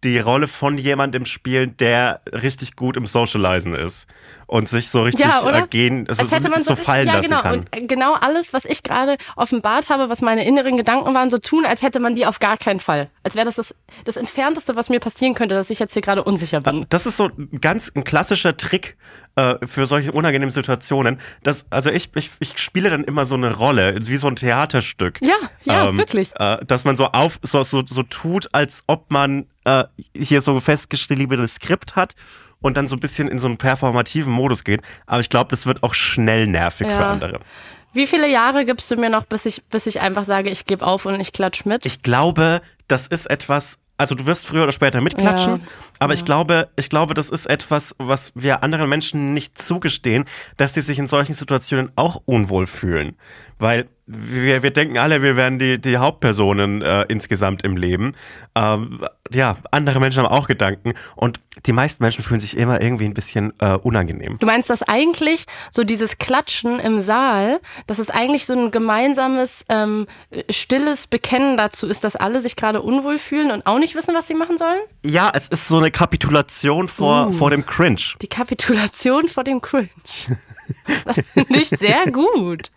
die Rolle von jemandem spielen, der richtig gut im Socializen ist und sich so richtig Ja, oder? gehen, also Als hätte so, man so fallen ja, lassen genau. kann. Und äh, genau alles, was ich gerade offenbart habe, was meine inneren Gedanken waren, so tun, als hätte man die auf gar keinen Fall. Als wäre das, das das Entfernteste, was mir passieren könnte, dass ich jetzt hier gerade unsicher bin. Das ist so ein ganz ein klassischer Trick äh, für solche unangenehmen Situationen. Das, also ich, ich, ich spiele dann immer so eine Rolle, wie so ein Theaterstück. Ja, ja, wirklich. Äh, dass man so auf so, so, so tut, als ob man äh, hier so festgeschriebenes Skript hat und dann so ein bisschen in so einen performativen Modus geht. Aber ich glaube, das wird auch schnell nervig für Ja. andere. Wie viele Jahre gibst du mir noch, bis ich, bis ich einfach sage, ich gebe auf und ich klatsch mit? Ich glaube, das ist etwas, also du wirst früher oder später mitklatschen, Ja, aber ich glaube, ich glaube, das ist etwas, was wir anderen Menschen nicht zugestehen, dass die sich in solchen Situationen auch unwohl fühlen. Weil wir, wir denken alle, wir wären die, die Hauptpersonen äh, insgesamt im Leben. Ähm, ja, andere Menschen haben auch Gedanken und die meisten Menschen fühlen sich immer irgendwie ein bisschen äh, unangenehm. Du meinst, dass eigentlich so dieses Klatschen im Saal, dass es eigentlich so ein gemeinsames, ähm, stilles Bekennen dazu ist, dass alle sich gerade unwohl fühlen und auch nicht wissen, was sie machen sollen? Ja, es ist so eine Kapitulation vor, Uh. vor dem Cringe. Die Kapitulation vor dem Cringe. Das finde ich sehr gut.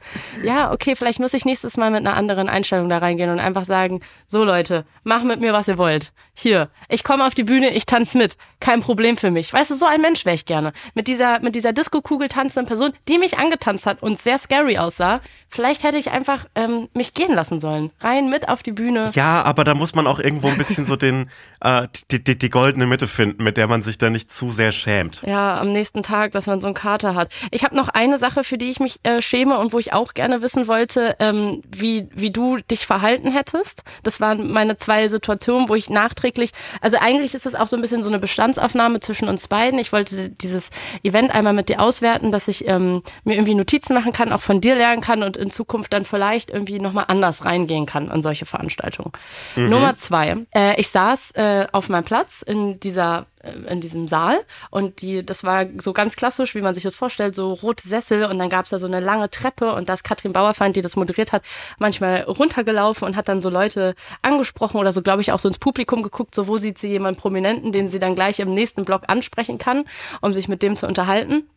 Ja, okay, vielleicht muss ich nächstes Mal mit einer anderen Einstellung da reingehen und einfach sagen, so Leute, mach mit mir, was ihr wollt. Hier, ich komme auf die Bühne, ich tanze mit. Kein Problem für mich. Weißt du, so ein Mensch wäre ich gerne. Mit dieser, mit dieser Disco-Kugel tanzenden Person, die mich angetanzt hat und sehr scary aussah. Vielleicht hätte ich einfach ähm, mich gehen lassen sollen. Rein mit auf die Bühne. Ja, aber da muss man auch irgendwo ein bisschen so den, äh, die, die, die goldene Mitte finden, mit der man sich da nicht zu sehr schämt. Ja, am nächsten Tag, dass man so einen Kater hat. Ich habe noch eine Sache, für die ich mich äh, schäme und wo ich auch gerne wissen wollte, ähm, wie, wie du dich verhalten hättest. Das waren meine zwei Situationen, wo ich nachträglich, also eigentlich ist es auch so ein bisschen so eine Bestandsaufnahme zwischen uns beiden. Ich wollte dieses Event einmal mit dir auswerten, dass ich ähm, mir irgendwie Notizen machen kann, auch von dir lernen kann und in Zukunft dann vielleicht irgendwie nochmal anders reingehen kann an solche Veranstaltungen. Nummer zwei. Äh, ich saß äh, auf meinem Platz in dieser in diesem Saal. Und die das war so ganz klassisch, wie man sich das vorstellt, so rote Sessel. Und dann gab's da so eine lange Treppe. Und da ist Katrin Bauerfeind, die das moderiert hat, manchmal runtergelaufen und hat dann so Leute angesprochen oder so, glaube ich, auch so ins Publikum geguckt, so wo sieht sie jemanden Prominenten, den sie dann gleich im nächsten Block ansprechen kann, um sich mit dem zu unterhalten.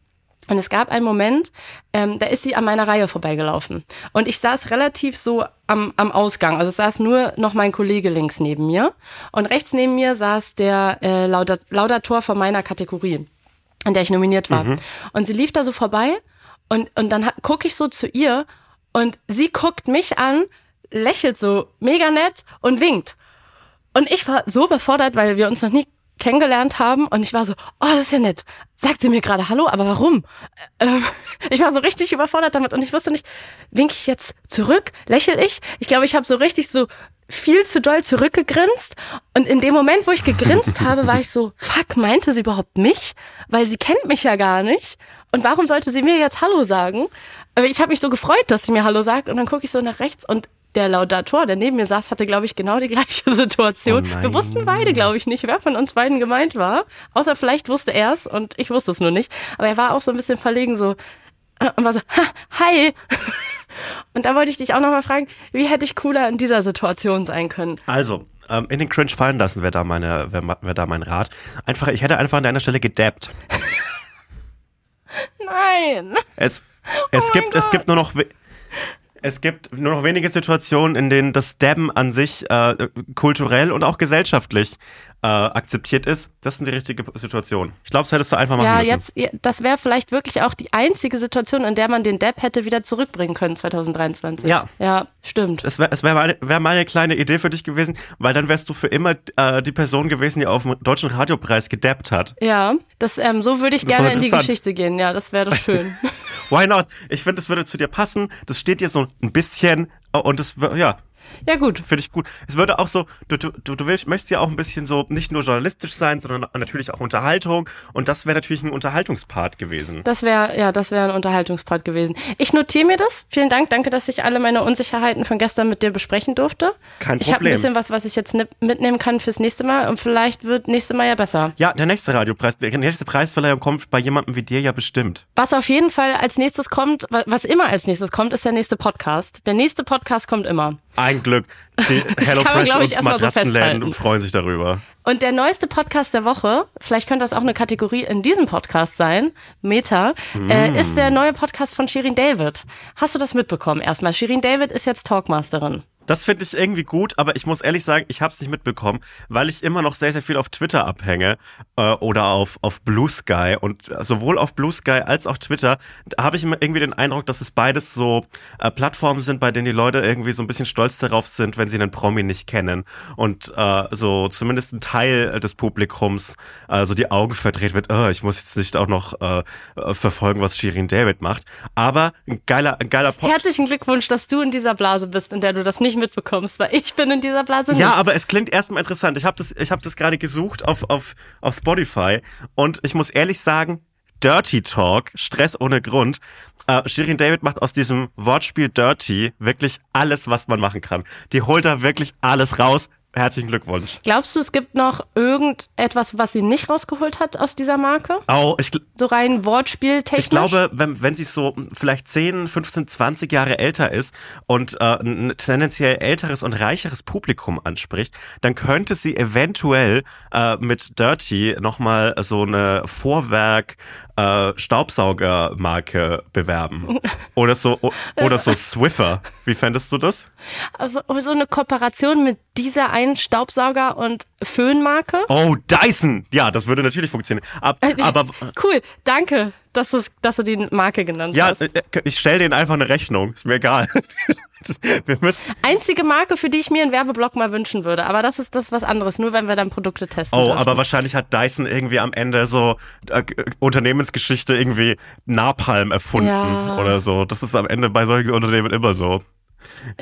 Und es gab einen Moment, ähm, da ist sie an meiner Reihe vorbeigelaufen. Und ich saß relativ so am, am Ausgang. Also es saß nur noch mein Kollege links neben mir. Und rechts neben mir saß der äh, Laudat Laudator von meiner Kategorie, an der ich nominiert war. Und sie lief da so vorbei und, und dann gucke ich so zu ihr und sie guckt mich an, lächelt so mega nett und winkt. Und ich war so überfordert, weil wir uns noch nie kennengelernt haben und ich war so, oh, das ist ja nett. Sagt sie mir gerade Hallo, aber warum? Ähm, ich war so richtig überfordert damit und ich wusste nicht, wink ich jetzt zurück, lächel ich? Ich glaube, ich habe so richtig so viel zu doll zurückgegrinst und in dem Moment, wo ich gegrinst habe, war ich so, fuck, meinte sie überhaupt mich? Weil sie kennt mich ja gar nicht und warum sollte sie mir jetzt Hallo sagen? Ich habe mich so gefreut, dass sie mir Hallo sagt und dann gucke ich so nach rechts und der Laudator, der neben mir saß, hatte, glaube ich, genau die gleiche Situation. Oh. Wir wussten beide, glaube ich, nicht, wer von uns beiden gemeint war. Außer vielleicht wusste er es und ich wusste es nur nicht. Aber er war auch so ein bisschen verlegen, so äh, und war so, ha, hi. Und da wollte ich dich auch nochmal fragen, wie hätte ich cooler in dieser Situation sein können? Also, ähm, in den Cringe fallen lassen wäre da, meine, wär, wär da mein Rat. Einfach, ich hätte einfach an deiner Stelle gedabbt. Nein! Es, es, Oh gibt, es gibt nur noch. Es gibt nur noch wenige Situationen, in denen das Dabben an sich äh, kulturell und auch gesellschaftlich äh, akzeptiert ist. Das sind die richtige Situation. Ich glaube, das hättest du einfach machen Ja, müssen. jetzt, ja, das wäre vielleicht wirklich auch die einzige Situation, in der man den Depp hätte wieder zurückbringen können 2023. Ja. Ja, stimmt. Es wäre es wär meine, wär meine kleine Idee für dich gewesen, weil dann wärst du für immer äh, die Person gewesen, die auf dem Deutschen Radiopreis gedappt hat. Ja, das, ähm, so würde ich Das ist gerne in die. Geschichte gehen. Ja, das wäre doch schön. Why not? Ich finde, das würde zu dir passen. Das steht dir so ein bisschen äh, und das, ja, ja, gut. finde ich gut. Es würde auch so, du, du, du, willst, möchtest ja auch ein bisschen so nicht nur journalistisch sein, sondern natürlich auch Unterhaltung. Und das wäre natürlich ein Unterhaltungspart gewesen. Das wäre, ja, das wäre ein Unterhaltungspart gewesen. Ich notiere mir das. Vielen Dank. Danke, dass ich alle meine Unsicherheiten von gestern mit dir besprechen durfte. Kein Ich habe ein Problem. bisschen was, was ich jetzt mitnehmen kann fürs nächste Mal und vielleicht wird nächste Mal ja besser. Ja, der nächste Radiopreis, der nächste Preisverleihung kommt bei jemandem wie dir ja bestimmt. Was auf jeden Fall als nächstes kommt, wa- was immer als nächstes kommt, ist der nächste Podcast. Der nächste Podcast kommt immer. Ein Glück. Die HelloFresh und so Matratzenläden festhalten. freuen sich darüber. Und der neueste Podcast der Woche, vielleicht könnte das auch eine Kategorie in diesem Podcast sein, Meta, äh, ist der neue Podcast von Shirin David. Hast du das mitbekommen erstmal? Shirin David ist jetzt Talkmasterin. Das finde ich irgendwie gut, aber ich muss ehrlich sagen, ich habe es nicht mitbekommen, weil ich immer noch sehr, sehr viel auf Twitter abhänge äh, oder auf, auf Blue Sky. Und sowohl auf Blue Sky als auch Twitter habe ich immer irgendwie den Eindruck, dass es beides so äh, Plattformen sind, bei denen die Leute irgendwie so ein bisschen stolz darauf sind, wenn sie einen Promi nicht kennen. Und äh, so zumindest ein Teil des Publikums äh, so die Augen verdreht wird, oh, ich muss jetzt nicht auch noch äh, äh, verfolgen, was Shirin David macht. Aber ein geiler, ein geiler Podcast. Herzlichen Glückwunsch, dass du in dieser Blase bist, in der du das nicht mitbekommst, weil ich bin in dieser Blase nicht. Ja, aber es klingt erstmal interessant. Ich habe das, ich hab das gerade gesucht auf, auf, auf Spotify und ich muss ehrlich sagen, Dirty Talk, Stress ohne Grund. Äh, Shirin David macht aus diesem Wortspiel Dirty wirklich alles, was man machen kann. Die holt da wirklich alles raus. Herzlichen Glückwunsch. Glaubst du, es gibt noch irgendetwas, was sie nicht rausgeholt hat aus dieser Marke? Oh, ich, So rein Wortspieltechnisch? ich glaube, wenn, wenn sie so vielleicht 10, 15, 20 Jahre älter ist und äh, ein tendenziell älteres und reicheres Publikum anspricht, dann könnte sie eventuell äh, mit Dirty nochmal so eine Vorwerk äh, Staubsaugermarke bewerben. Oder so, oder so Swiffer. Wie fändest du das? Also so eine Kooperation mit dieser einen Staubsauger- und Föhnmarke? Oh, Dyson! Ja, das würde natürlich funktionieren. Ab, aber Cool, danke, dass, es, dass du die Marke genannt ja, hast. äh, ich stelle denen einfach eine Rechnung. Ist mir egal. Wir müssen. Einzige Marke, für die ich mir einen Werbeblock mal wünschen würde. Aber das ist das ist was anderes, nur wenn wir dann Produkte testen. Oh, dürfen. aber wahrscheinlich hat Dyson irgendwie am Ende so äh, Unternehmensgeschichte irgendwie Napalm erfunden Ja. oder so. Das ist am Ende bei solchen Unternehmen immer so.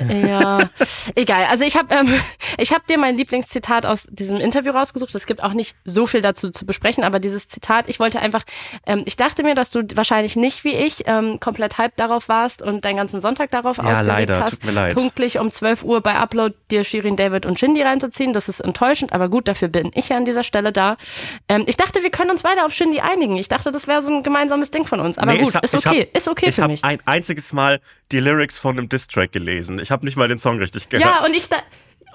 Ja, egal. Also ich habe ähm, ich hab dir mein Lieblingszitat aus diesem Interview rausgesucht. Es gibt auch nicht so viel dazu zu besprechen, aber dieses Zitat, ich wollte einfach, ähm, ich dachte mir, dass du wahrscheinlich nicht wie ich ähm, komplett hyped darauf warst und deinen ganzen Sonntag darauf Ja, ausgelegt leider. hast, Tut mir leid. pünktlich um 12 Uhr bei Upload dir Shirin David und Shindy reinzuziehen. Das ist enttäuschend, aber gut, dafür bin ich ja an dieser Stelle da. Ähm, ich dachte, wir können uns beide auf Shindy einigen. Ich dachte, das wäre so ein gemeinsames Ding von uns. Aber Nee, gut, ich hab- ist ich okay, hab- ist okay ich für hab mich. ein einziges Mal die Lyrics von einem Distrack gelesen. Ich habe nicht mal den Song richtig gehört. Ja, und ich da,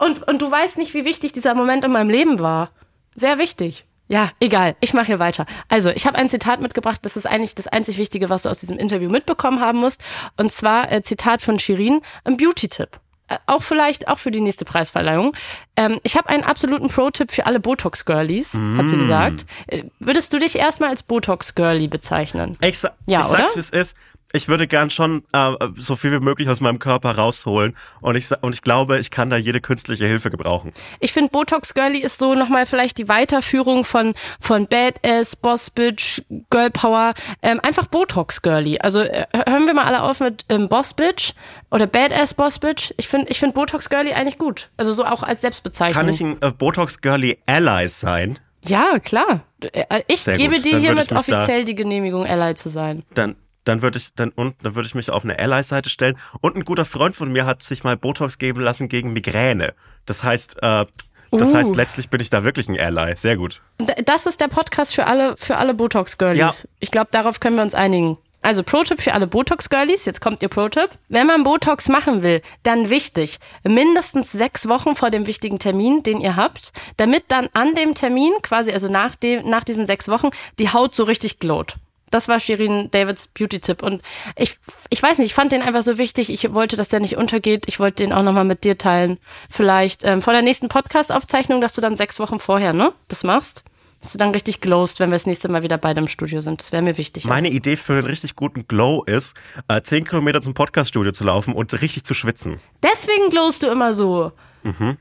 und, und du weißt nicht, wie wichtig dieser Moment in meinem Leben war. Sehr wichtig. Ja, egal. Ich mache hier weiter. Also, ich habe ein Zitat mitgebracht. Das ist eigentlich das einzig Wichtige, was du aus diesem Interview mitbekommen haben musst. Und zwar äh, Zitat von Shirin, ein Beauty-Tipp. Äh, Auch vielleicht, auch für die nächste Preisverleihung. Ähm, ich habe einen absoluten Pro-Tipp für alle Botox-Girlies, hat Mm. sie gesagt. Äh, würdest du dich erstmal als Botox-Girlie bezeichnen? Ich, sa Ja, ich sag's, oder? wie es ist. Ich würde gern schon äh, so viel wie möglich aus meinem Körper rausholen. Und ich, und ich glaube, ich kann da jede künstliche Hilfe gebrauchen. Ich finde Botox Girlie ist so nochmal vielleicht die Weiterführung von, von Badass, Boss Bitch, Girl Power. Ähm, einfach Botox Girlie. Also äh, hören wir mal alle auf mit ähm, Boss Bitch oder Badass Boss Bitch. Ich finde ich find Botox Girlie eigentlich gut. Also so auch als Selbstbezeichnung. Kann ich ein äh, Botox Girly Ally sein? ja, klar. Äh, Ich Sehr gebe gut, dir hiermit offiziell die Genehmigung, Ally zu sein. dann dann würde ich dann und dann würde ich mich auf eine Ally-Seite stellen. Und ein guter Freund von mir hat sich mal Botox geben lassen gegen Migräne. Das heißt, äh, das Uh. heißt, letztlich bin ich da wirklich ein Ally. Sehr gut. Das ist der Podcast für alle, für alle Botox Girlies. Ja. Ich glaube, darauf können wir uns einigen. Also Pro-Tipp für alle Botox-Girlies, jetzt kommt ihr Pro-Tipp. Wenn man Botox machen will, dann wichtig, mindestens sechs Wochen vor dem wichtigen Termin, den ihr habt, damit dann an dem Termin, quasi also nach, dem, nach diesen sechs Wochen, die Haut so richtig glowt. Das war Shirin Davids Beauty-Tipp. Und ich, ich weiß nicht, ich fand den einfach so wichtig. Ich wollte, dass der nicht untergeht. Ich wollte den auch nochmal mit dir teilen. Vielleicht ähm, vor der nächsten Podcast-Aufzeichnung, dass du dann sechs Wochen vorher, ne, das machst. Dass du dann richtig glowst, wenn wir das nächste Mal wieder beide im Studio sind. Das wäre mir wichtig. Meine Idee für einen richtig guten Glow ist, äh, 10 Kilometer zum Podcaststudio zu laufen und richtig zu schwitzen. Deswegen glowst du immer so. Mhm,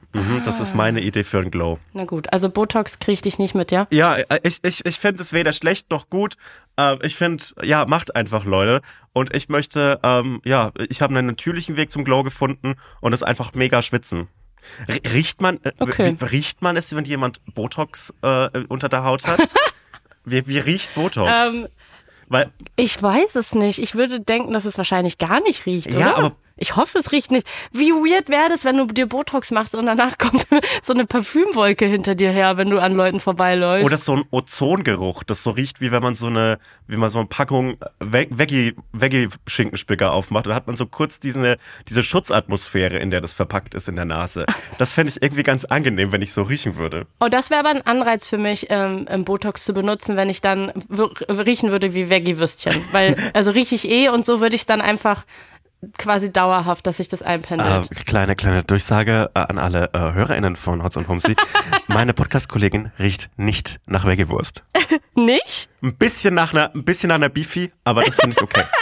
das ist meine Idee für einen Glow. Na gut, also Botox kriege ich dich nicht mit, ja? Ja, äh, ich, ich, ich finde es weder schlecht noch gut. Äh, ich finde, ja, macht einfach, Leute. Und ich möchte, ähm, ja, ich habe einen natürlichen Weg zum Glow gefunden und es einfach mega schwitzen. Riecht man, äh, Okay. riecht man es, wenn jemand Botox äh, unter der Haut hat? wie, wie riecht Botox? Ähm, Weil, ich weiß es nicht. Ich würde denken, dass es wahrscheinlich gar nicht riecht, Ja, oder? aber- ich hoffe, es riecht nicht. Wie weird wäre das, wenn du dir Botox machst und danach kommt so eine Parfümwolke hinter dir her, wenn du an Leuten vorbeiläufst. oder so ein Ozongeruch, das so riecht, wie wenn man so eine, wie man so eine Packung Ve- Veggie, Veggie-Schinkenspicker aufmacht. Da hat man so kurz diese, diese Schutzatmosphäre, in der das verpackt ist in der Nase. Das fände ich irgendwie ganz angenehm, wenn ich so riechen würde. Oh, das wäre aber ein Anreiz für mich, ähm, ähm, Botox zu benutzen, wenn ich dann riechen würde wie Veggie-Würstchen. Weil, also rieche ich eh und so würde ich dann einfach quasi dauerhaft, dass sich das Äh, einpendelt. kleine, kleine Durchsage äh, an alle äh, HörerInnen von Hotz und Humsi. Meine Podcast-Kollegin riecht nicht nach Veggie-Wurst. nicht? Ein bisschen nach einer, ein bisschen nach einer Beefy, aber das finde ich okay.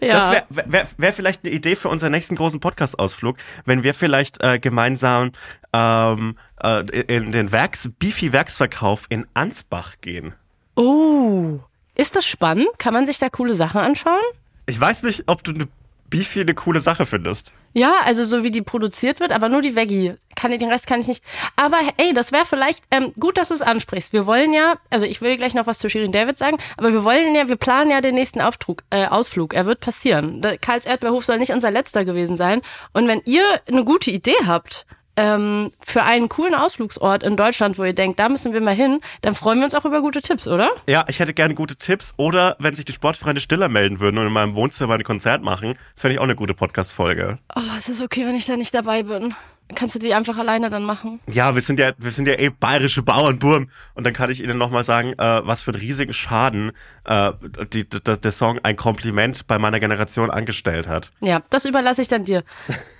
Ja. Das wäre wär, wär vielleicht eine Idee für unseren nächsten großen Podcast-Ausflug, wenn wir vielleicht äh, gemeinsam ähm, äh, in den Werks, Beefy-Werksverkauf in Ansbach gehen. Oh, ist das spannend? Kann man sich da coole Sachen anschauen? Ich weiß nicht, ob du eine Beefy eine coole Sache findest. Ja, also so wie die produziert wird, aber nur die Veggie. Kann, den Rest kann ich nicht. Aber ey, das wäre vielleicht ähm, gut, dass du es ansprichst. Wir wollen ja, also ich will gleich noch was zu Shirin David sagen, aber wir wollen ja, wir planen ja den nächsten Auftrug, äh, Ausflug. Er wird passieren. Karls Erdbeerhof soll nicht unser letzter gewesen sein. Und wenn ihr eine gute Idee habt, ähm, für einen coolen Ausflugsort in Deutschland, wo ihr denkt, da müssen wir mal hin, dann freuen wir uns auch über gute Tipps, oder? Ja, ich hätte gerne gute Tipps. Oder wenn sich die Sportfreunde Stiller melden würden und in meinem Wohnzimmer ein Konzert machen, das fände ich auch eine gute Podcast-Folge. Oh, es ist okay, wenn ich da nicht dabei bin. Kannst du die einfach alleine dann machen? Ja, wir sind ja, wir sind ja eh bayerische Bauernburm. Und dann kann ich Ihnen nochmal sagen, äh, was für einen riesigen Schaden äh, die, die, der Song ein Kompliment bei meiner Generation angestellt hat. Ja, das überlasse ich dann dir.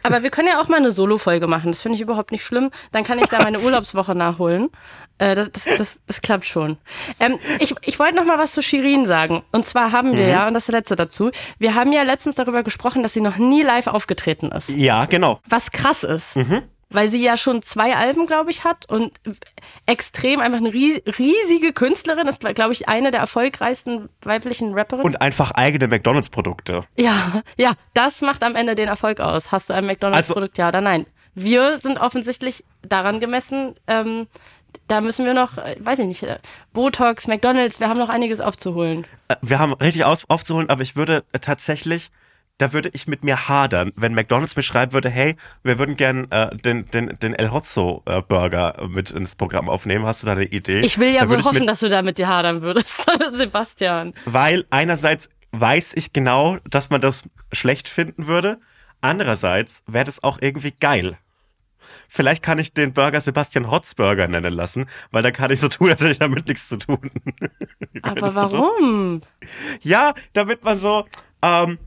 Aber wir können ja auch mal eine Solo-Folge machen. Das finde ich überhaupt nicht schlimm. Dann kann ich da meine Urlaubswoche nachholen. Äh, das, das, das, das klappt schon. Ähm, ich ich wollte noch mal was zu Shirin sagen. Und zwar haben wir ja, und das letzte dazu, wir haben ja letztens darüber gesprochen, dass sie noch nie live aufgetreten ist. Ja, genau. Was krass ist. Weil sie ja schon zwei Alben, glaube ich, hat und extrem einfach eine ries- riesige Künstlerin ist, glaube ich, eine der erfolgreichsten weiblichen Rapperinnen. Und einfach eigene McDonalds-Produkte. Ja, ja, das macht am Ende den Erfolg aus. Hast du ein McDonalds-Produkt, ja oder nein? Wir sind offensichtlich daran gemessen, ähm, da müssen wir noch, äh, weiß ich nicht, äh, Botox, McDonalds, wir haben noch einiges aufzuholen. Äh, Wir haben richtig aus, aufzuholen, aber ich würde tatsächlich, da würde ich mit mir hadern, wenn McDonalds mir schreiben würde, hey, wir würden gern äh, den, den, den El Hotzo äh, Burger mit ins Programm aufnehmen. Hast du da eine Idee? Ich will ja Da wohl hoffen, mit, dass du da mit dir hadern würdest, Sebastian. Weil einerseits weiß ich genau, dass man das schlecht finden würde. Andererseits wäre das auch irgendwie geil. Vielleicht kann ich den Burger Sebastian Hotz Burger nennen lassen, weil dann kann ich so tun, als hätte ich damit nichts zu tun. Aber warum? Ja, damit man so, ähm,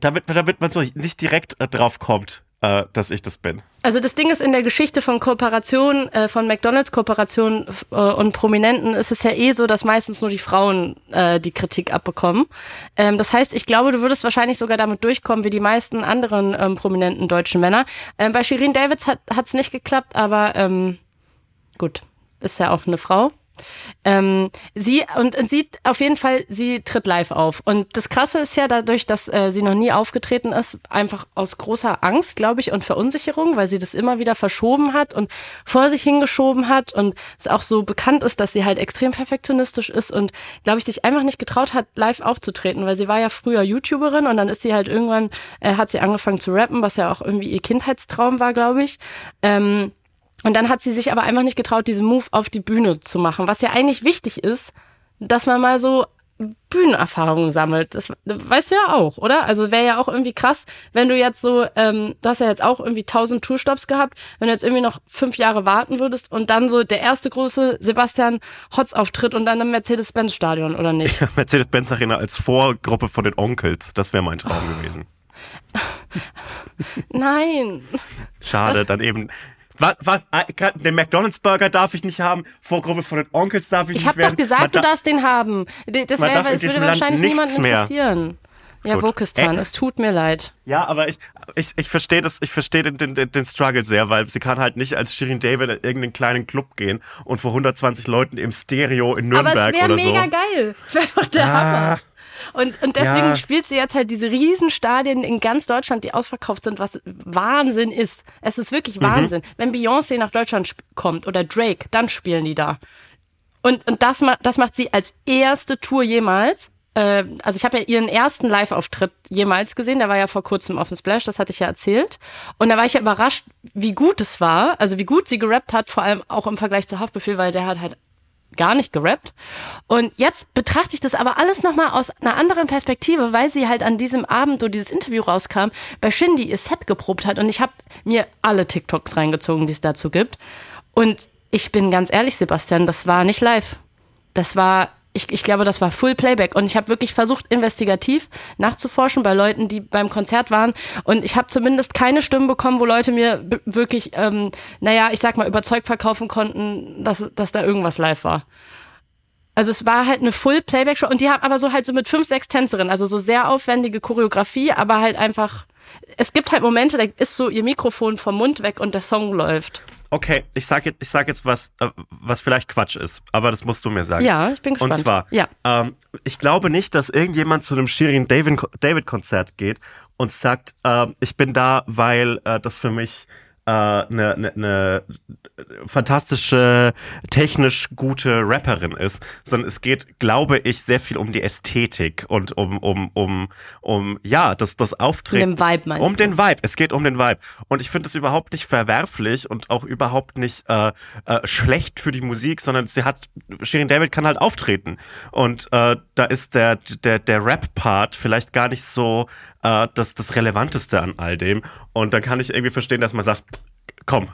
damit, damit man so nicht direkt äh, drauf kommt, äh, dass ich das bin. Also das Ding ist, in der Geschichte von Kooperationen, äh, von McDonalds-Kooperationen äh, und Prominenten ist es ja eh so, dass meistens nur die Frauen äh, die Kritik abbekommen. Ähm, das heißt, ich glaube, du würdest wahrscheinlich sogar damit durchkommen wie die meisten anderen ähm, prominenten deutschen Männer. Ähm, bei Shirin Davids hat es nicht geklappt, aber ähm, gut, ist ja auch eine Frau. Ähm, sie und, und sie auf jeden Fall, sie tritt live auf. Und das Krasse ist ja dadurch, dass äh, sie noch nie aufgetreten ist, einfach aus großer Angst, glaube ich, und Verunsicherung, weil sie das immer wieder verschoben hat und vor sich hingeschoben hat und es auch so bekannt ist, dass sie halt extrem perfektionistisch ist und, glaube ich, sich einfach nicht getraut hat, live aufzutreten, weil sie war ja früher YouTuberin und dann ist sie halt irgendwann, äh, hat sie angefangen zu rappen, was ja auch irgendwie ihr Kindheitstraum war, glaube ich. Ähm, und dann hat sie sich aber einfach nicht getraut, diesen Move auf die Bühne zu machen, was ja eigentlich wichtig ist, dass man mal so Bühnenerfahrung sammelt. Das weißt du ja auch, oder? Also wäre ja auch irgendwie krass, wenn du jetzt so, ähm, du hast ja jetzt auch irgendwie 1000 Tourstops gehabt, wenn du jetzt irgendwie noch fünf Jahre warten würdest und dann so der erste große Sebastian Hotz auftritt und dann im Mercedes-Benz-Stadion, oder nicht? Mercedes-Benz Arena als Vorgruppe von den Onkels, das wäre mein Traum gewesen. Nein. Schade, dann eben. Was, was, den McDonalds Burger darf ich nicht haben, Vorgruppe von den Onkels darf ich, Ich nicht habe doch werden. gesagt, Man du da- darfst den haben. Das es würde Land wahrscheinlich niemanden mehr. interessieren. Ja. Wokistan, Äh, es tut mir leid. Ja, aber ich, ich, ich verstehe das, ich verstehe den, den, den Struggle sehr, weil sie kann halt nicht als Shirin David in irgendeinen kleinen Club gehen und vor 120 Leuten im Stereo in Aber Nürnberg es wäre oder mega so. geil. Es wäre doch der Ah. Hammer. Und, und deswegen Ja. spielt sie jetzt halt diese Riesenstadien in ganz Deutschland, die ausverkauft sind, was Wahnsinn ist. Es ist wirklich Mhm. Wahnsinn. Wenn Beyoncé nach Deutschland kommt oder Drake, dann spielen die da. Und, und das, ma das macht sie als erste Tour jemals. Äh, also ich habe ja ihren ersten Live-Auftritt jemals gesehen. Der war ja vor kurzem auf dem Splash, das hatte ich ja erzählt. Und da war ich ja überrascht, wie gut es war. Also wie gut sie gerappt hat, vor allem auch im Vergleich zu Haftbefehl, weil der hat halt gar nicht gerappt. Und jetzt betrachte ich das aber alles nochmal aus einer anderen Perspektive, weil sie halt an diesem Abend, wo dieses Interview rauskam, bei Shindy ihr Set geprobt hat. Und ich habe mir alle TikToks reingezogen, die es dazu gibt. Und ich bin ganz ehrlich, Sebastian, das war nicht live. Das war, ich, ich glaube, das war Full Playback. Und ich habe wirklich versucht, investigativ nachzuforschen bei Leuten, die beim Konzert waren. Und ich habe zumindest keine Stimmen bekommen, wo Leute mir wirklich, ähm, naja, ich sag mal, überzeugt verkaufen konnten, dass, dass da irgendwas live war. Also es war halt eine Full Playback Show und die haben aber so halt so mit fünf, sechs Tänzerinnen, also so sehr aufwendige Choreografie, aber halt einfach, es gibt halt Momente, da ist so ihr Mikrofon vom Mund weg und der Song läuft. Okay, ich sag jetzt, ich sag jetzt was, äh, was vielleicht Quatsch ist, aber das musst du mir sagen. Ja, ich bin gespannt. Und zwar, Ja. ähm, ich glaube nicht, dass irgendjemand zu einem Shirin David, David Konzert geht und sagt, ähm, ich bin da, weil äh, das für mich eine ne, ne, ne fantastische, technisch gute Rapperin ist, sondern es geht, glaube ich, sehr viel um die Ästhetik und um, um, um, um, ja, das, das Auftreten. Um den Vibe, meinst Um du? den Vibe. Es geht um den Vibe. Und ich finde es überhaupt nicht verwerflich und auch überhaupt nicht äh, äh, schlecht für die Musik, sondern sie hat, Shirin David kann halt auftreten. Und äh, da ist der, der, der Rap-Part vielleicht gar nicht so äh, das, das Relevanteste an all dem. Und dann kann ich irgendwie verstehen, dass man sagt, komm,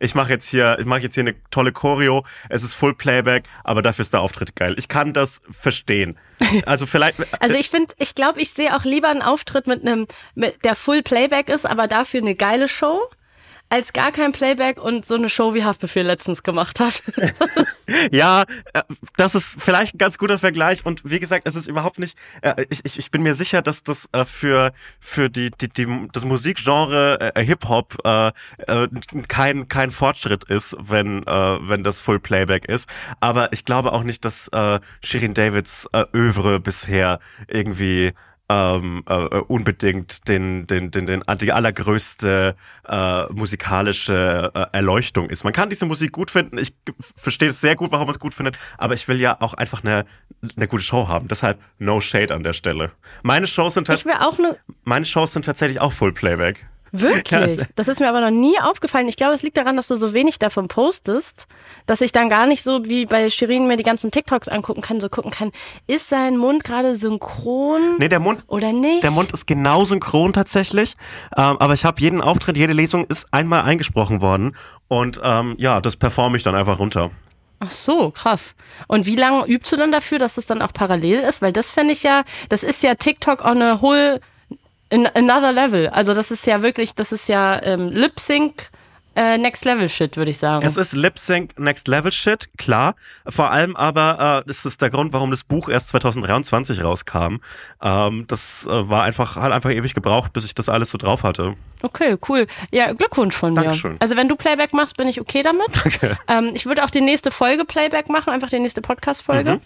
ich mache jetzt hier, ich mache jetzt hier eine tolle Choreo, es ist Full Playback, aber dafür ist der Auftritt geil. Ich kann das verstehen. Also vielleicht. Also ich finde, ich glaube, ich sehe auch lieber einen Auftritt mit einem, mit der Full Playback ist, aber dafür eine geile Show, als gar kein Playback und so eine Show wie Haftbefehl letztens gemacht hat. Ja, äh, das ist vielleicht ein ganz guter Vergleich und wie gesagt, es ist überhaupt nicht, äh, ich, ich, ich bin mir sicher, dass das äh, für, für die, die, die, das Musikgenre Hip-Hop kein, kein Fortschritt ist, wenn, wenn das Full Playback ist, aber ich glaube auch nicht, dass Shirin Davids Övre bisher irgendwie ähm, äh, unbedingt den, den, den, den, die allergrößte äh, musikalische äh, Erleuchtung ist. Man kann diese Musik gut finden. Ich verstehe es sehr gut, warum man es gut findet, aber ich will ja auch einfach eine, eine gute Show haben. Deshalb no shade an der Stelle. Meine Shows sind, Ich auch eine, meine Shows sind tatsächlich auch Full Playback. Wirklich. Das ist mir aber noch nie aufgefallen. Ich glaube, es liegt daran, dass du so wenig davon postest, dass ich dann gar nicht so wie bei Shirin mir die ganzen TikToks angucken kann, so gucken kann, ist sein Mund gerade synchron Nee, der Mund, oder nicht? Der Mund ist genau synchron tatsächlich, ähm, aber ich habe jeden Auftritt, jede Lesung ist einmal eingesprochen worden und ähm, ja, das performe ich dann einfach runter. Ach so, krass. Und wie lange übst du dann dafür, dass das dann auch parallel ist? Weil das fände ich ja, das ist ja TikTok on a whole in another level. Also das ist ja wirklich, das ist ja ähm, Lip Sync äh, Next Level Shit, würde ich sagen. Es ist Lip Sync Next Level Shit, klar. Vor allem aber, äh, das ist der Grund, warum das Buch erst 2023 rauskam. Ähm, das äh, war einfach, hat einfach ewig gebraucht, bis ich das alles so drauf hatte. Okay, cool. Ja, Glückwunsch von mir. Dankeschön. Also wenn du Playback machst, bin ich okay damit. Danke. Ähm, ich würde auch die nächste Folge Playback machen, einfach die nächste Podcast-Folge. Mhm.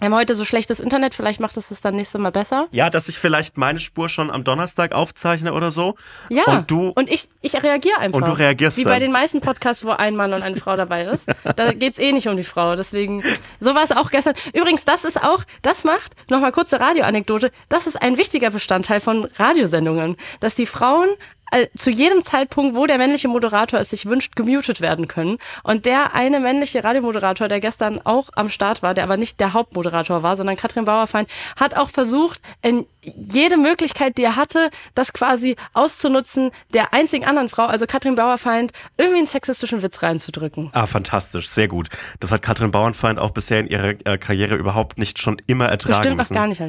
Wir haben heute so schlechtes Internet, vielleicht macht es das dann nächste Mal besser. Ja, dass ich vielleicht meine Spur schon am Donnerstag aufzeichne oder so. Ja, Und du, und ich, ich reagiere einfach. Und du reagierst Wie dann. bei den meisten Podcasts, wo ein Mann und eine Frau dabei ist. Da geht's eh nicht um die Frau. Deswegen, so war es auch gestern. Übrigens, das ist auch, das macht, nochmal kurze Radioanekdote, das ist ein wichtiger Bestandteil von Radiosendungen, dass die Frauen äh, zu jedem Zeitpunkt, wo der männliche Moderator es sich wünscht, gemutet werden können. Und der eine männliche Radiomoderator, der gestern auch am Start war, der aber nicht der Hauptmoderator war, sondern Katrin Bauerfeind, hat auch versucht, in jede Möglichkeit, die er hatte, das quasi auszunutzen, der einzigen anderen Frau, also Katrin Bauerfeind, irgendwie einen sexistischen Witz reinzudrücken. Ah, fantastisch, sehr gut. Das hat Katrin Bauernfeind auch bisher in ihrer äh, Karriere überhaupt nicht schon immer ertragen Bestimmt müssen. noch gar nicht.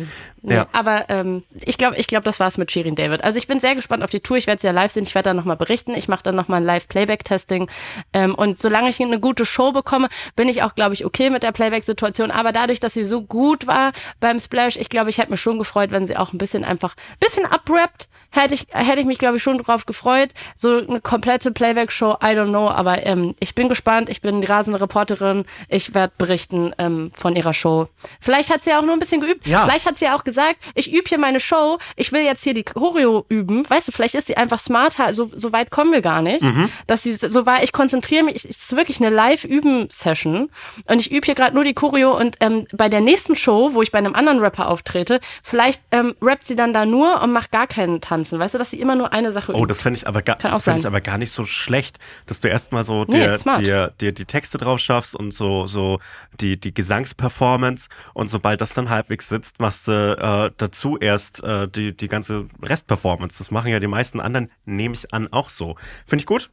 Nee, Ja. Aber ähm, ich glaube, ich glaub, das war's mit Shirin David. Also ich bin sehr gespannt auf die Tour. Ich werde sie ja live sehen. Ich werde dann nochmal berichten. Ich mache dann nochmal ein Live-Playback-Testing. Ähm, und solange ich eine gute Show bekomme, bin ich auch, glaube ich, okay mit der Playback-Situation. Aber dadurch, dass sie so gut war beim Splash, ich glaube, ich hätte mich schon gefreut, wenn sie auch ein bisschen einfach, bisschen abrappt. Hätte ich, hätte ich mich, glaube ich, schon drauf gefreut. So eine komplette Playback-Show, I don't know. Aber ähm, ich bin gespannt. Ich bin die rasende Reporterin. Ich werde berichten ähm, von ihrer Show. Vielleicht hat sie ja auch nur ein bisschen geübt. Ja. Vielleicht hat sie ja auch gesagt, ich übe hier meine Show, ich will jetzt hier die Choreo üben. Weißt du, vielleicht ist sie einfach smarter, so, so weit kommen wir gar nicht. Dass sie so war, ich konzentriere mich, es ist wirklich eine Live-Üben-Session und ich übe hier gerade nur die Choreo und ähm, bei der nächsten Show, wo ich bei einem anderen Rapper auftrete, vielleicht ähm, rappt sie dann da nur und macht gar keinen Tanzen. Weißt du, dass sie immer nur eine Sache Oh, übt. das fände ich aber gar, Kann auch fänd ich aber gar nicht so schlecht, dass du erstmal so Nee, dir, smart. dir, dir die Texte drauf schaffst und so, so die, die Gesangsperformance und sobald das dann halbwegs sitzt, machst du äh, dazu erst äh, die, die ganze Restperformance. Das machen ja die meisten anderen, nehme ich an, auch so. Finde ich gut?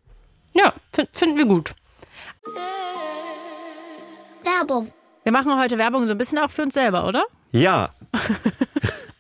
Ja, fin- finden wir gut. Werbung, Wir machen heute Werbung so ein bisschen auch für uns selber, oder? Ja.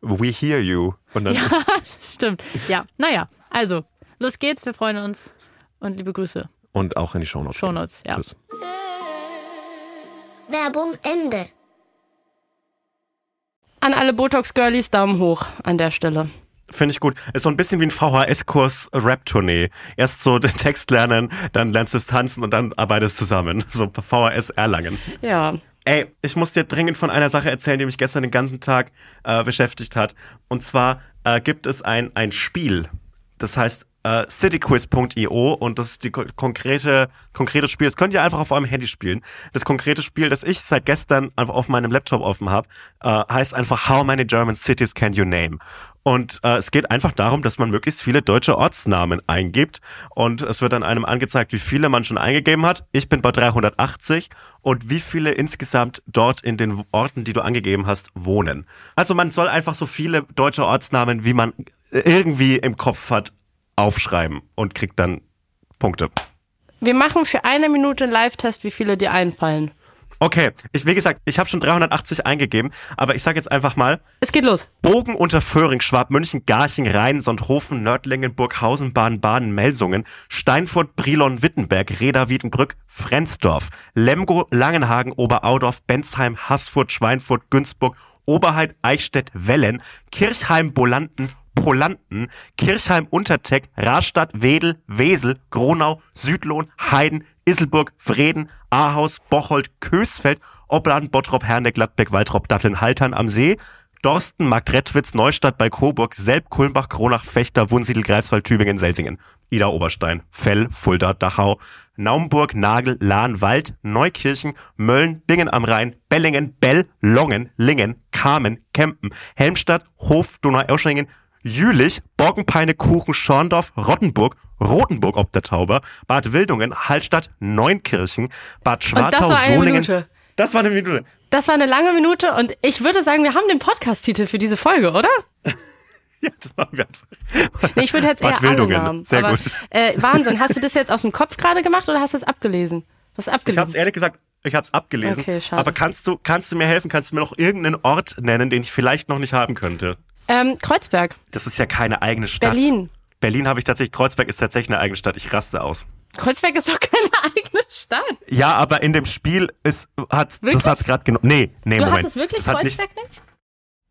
We hear you. Und dann Ja, stimmt. Ja, naja, also, los geht's, wir freuen uns und liebe Grüße. und auch in die Shownotes. Shownotes, ja. Tschüss. Werbung Ende. An alle Botox-Girlies Daumen hoch an der Stelle. Finde ich gut. Ist so ein bisschen wie ein VHS-Kurs Rap-Tournee. Erst so den Text lernen, dann lernst du es tanzen und dann arbeitest zusammen. So VHS Erlangen. Ja. Ey, ich muss dir dringend von einer Sache erzählen, die mich gestern den ganzen Tag äh, beschäftigt hat. Und zwar äh, gibt es ein, ein Spiel. Das heißt äh, cityquiz.io und das ist die ko konkrete, konkrete Spiel. Das könnt ihr einfach auf eurem Handy spielen. Das konkrete Spiel, das ich seit gestern einfach auf meinem Laptop offen habe, äh, heißt einfach How many German cities can you name? Und äh, es geht einfach darum, dass man möglichst viele deutsche Ortsnamen eingibt. Und es wird dann einem angezeigt, wie viele man schon eingegeben hat. Ich bin bei 380 und wie viele insgesamt dort in den Orten, die du angegeben hast, wohnen. Also man soll einfach so viele deutsche Ortsnamen, wie man irgendwie im Kopf hat, aufschreiben und kriegt dann Punkte. Wir machen für eine Minute einen Live-Test, wie viele dir einfallen. Okay, ich, wie gesagt, ich habe schon 380 eingegeben, aber ich sage jetzt einfach mal, Es geht los. Bogen unter Föhring, Schwabmünchen, Garching, Rhein, Sonthofen, Nördlingen, Burghausen, Baden-Baden, Melsungen, Steinfurt, Brilon, Wittenberg, Reda, Wiedenbrück, Frensdorf, Lemgo, Langenhagen, Oberaudorf, Bensheim, Haßfurt, Schweinfurt, Günzburg, Oberheid, Eichstätt, Wellen, Kirchheim, Bolanden, Polanten, Kirchheim, Unterteck, Rastatt, Wedel, Wesel, Gronau, Südlohn, Heiden, Isselburg, Vreden, Ahaus, Bocholt, Kösfeld, Obladen, Bottrop, Herne, Gladbeck, Waltrop, Datteln, Haltern am See, Dorsten, Marktredwitz, Neustadt bei Coburg, Selb, Kulmbach, Kronach, Fechter, Wunsiedel, Greifswald, Tübingen, Selsingen, Ida Oberstein, Fell, Fulda, Dachau, Naumburg, Nagel, Lahn, Wald, Neukirchen, Mölln, Bingen am Rhein, Bellingen, Bell, Longen, Lingen, Kamen, Kempen, Helmstadt, Hof, Donaueschingen, Jülich, Borkenpeine, Kuchen, Schorndorf, Rottenburg, Rotenburg ob der Tauber, Bad Wildungen, Hallstatt, Neunkirchen, Bad Und das Schwartau, war eine Solingen. Minute. Das war eine Minute. Das war eine lange Minute und ich würde sagen, wir haben den Podcast-Titel für diese Folge, oder? Ja, das machen wir einfach. Nee, ich würde jetzt Bad eher Wildungen. Namen. Sehr aber, gut. Äh, Wahnsinn. Hast du das jetzt aus dem Kopf gerade gemacht oder hast du es abgelesen? Du hast Ich habe abgelesen. es ehrlich gesagt, ich habe es abgelesen. Okay, schade. aber kannst du, kannst du mir helfen? Kannst du mir noch irgendeinen Ort nennen, den ich vielleicht noch nicht haben könnte? Ähm, Kreuzberg. Das ist ja keine eigene Stadt. Berlin. Berlin habe ich tatsächlich, Kreuzberg ist tatsächlich eine eigene Stadt. Ich raste aus. Kreuzberg ist doch keine eigene Stadt. Ja, aber in dem Spiel ist, hat, Wirklich? das hat's gerade genommen. Nee, nee, Du Moment. hattest wirklich das hat nicht, Kreuzberg nicht?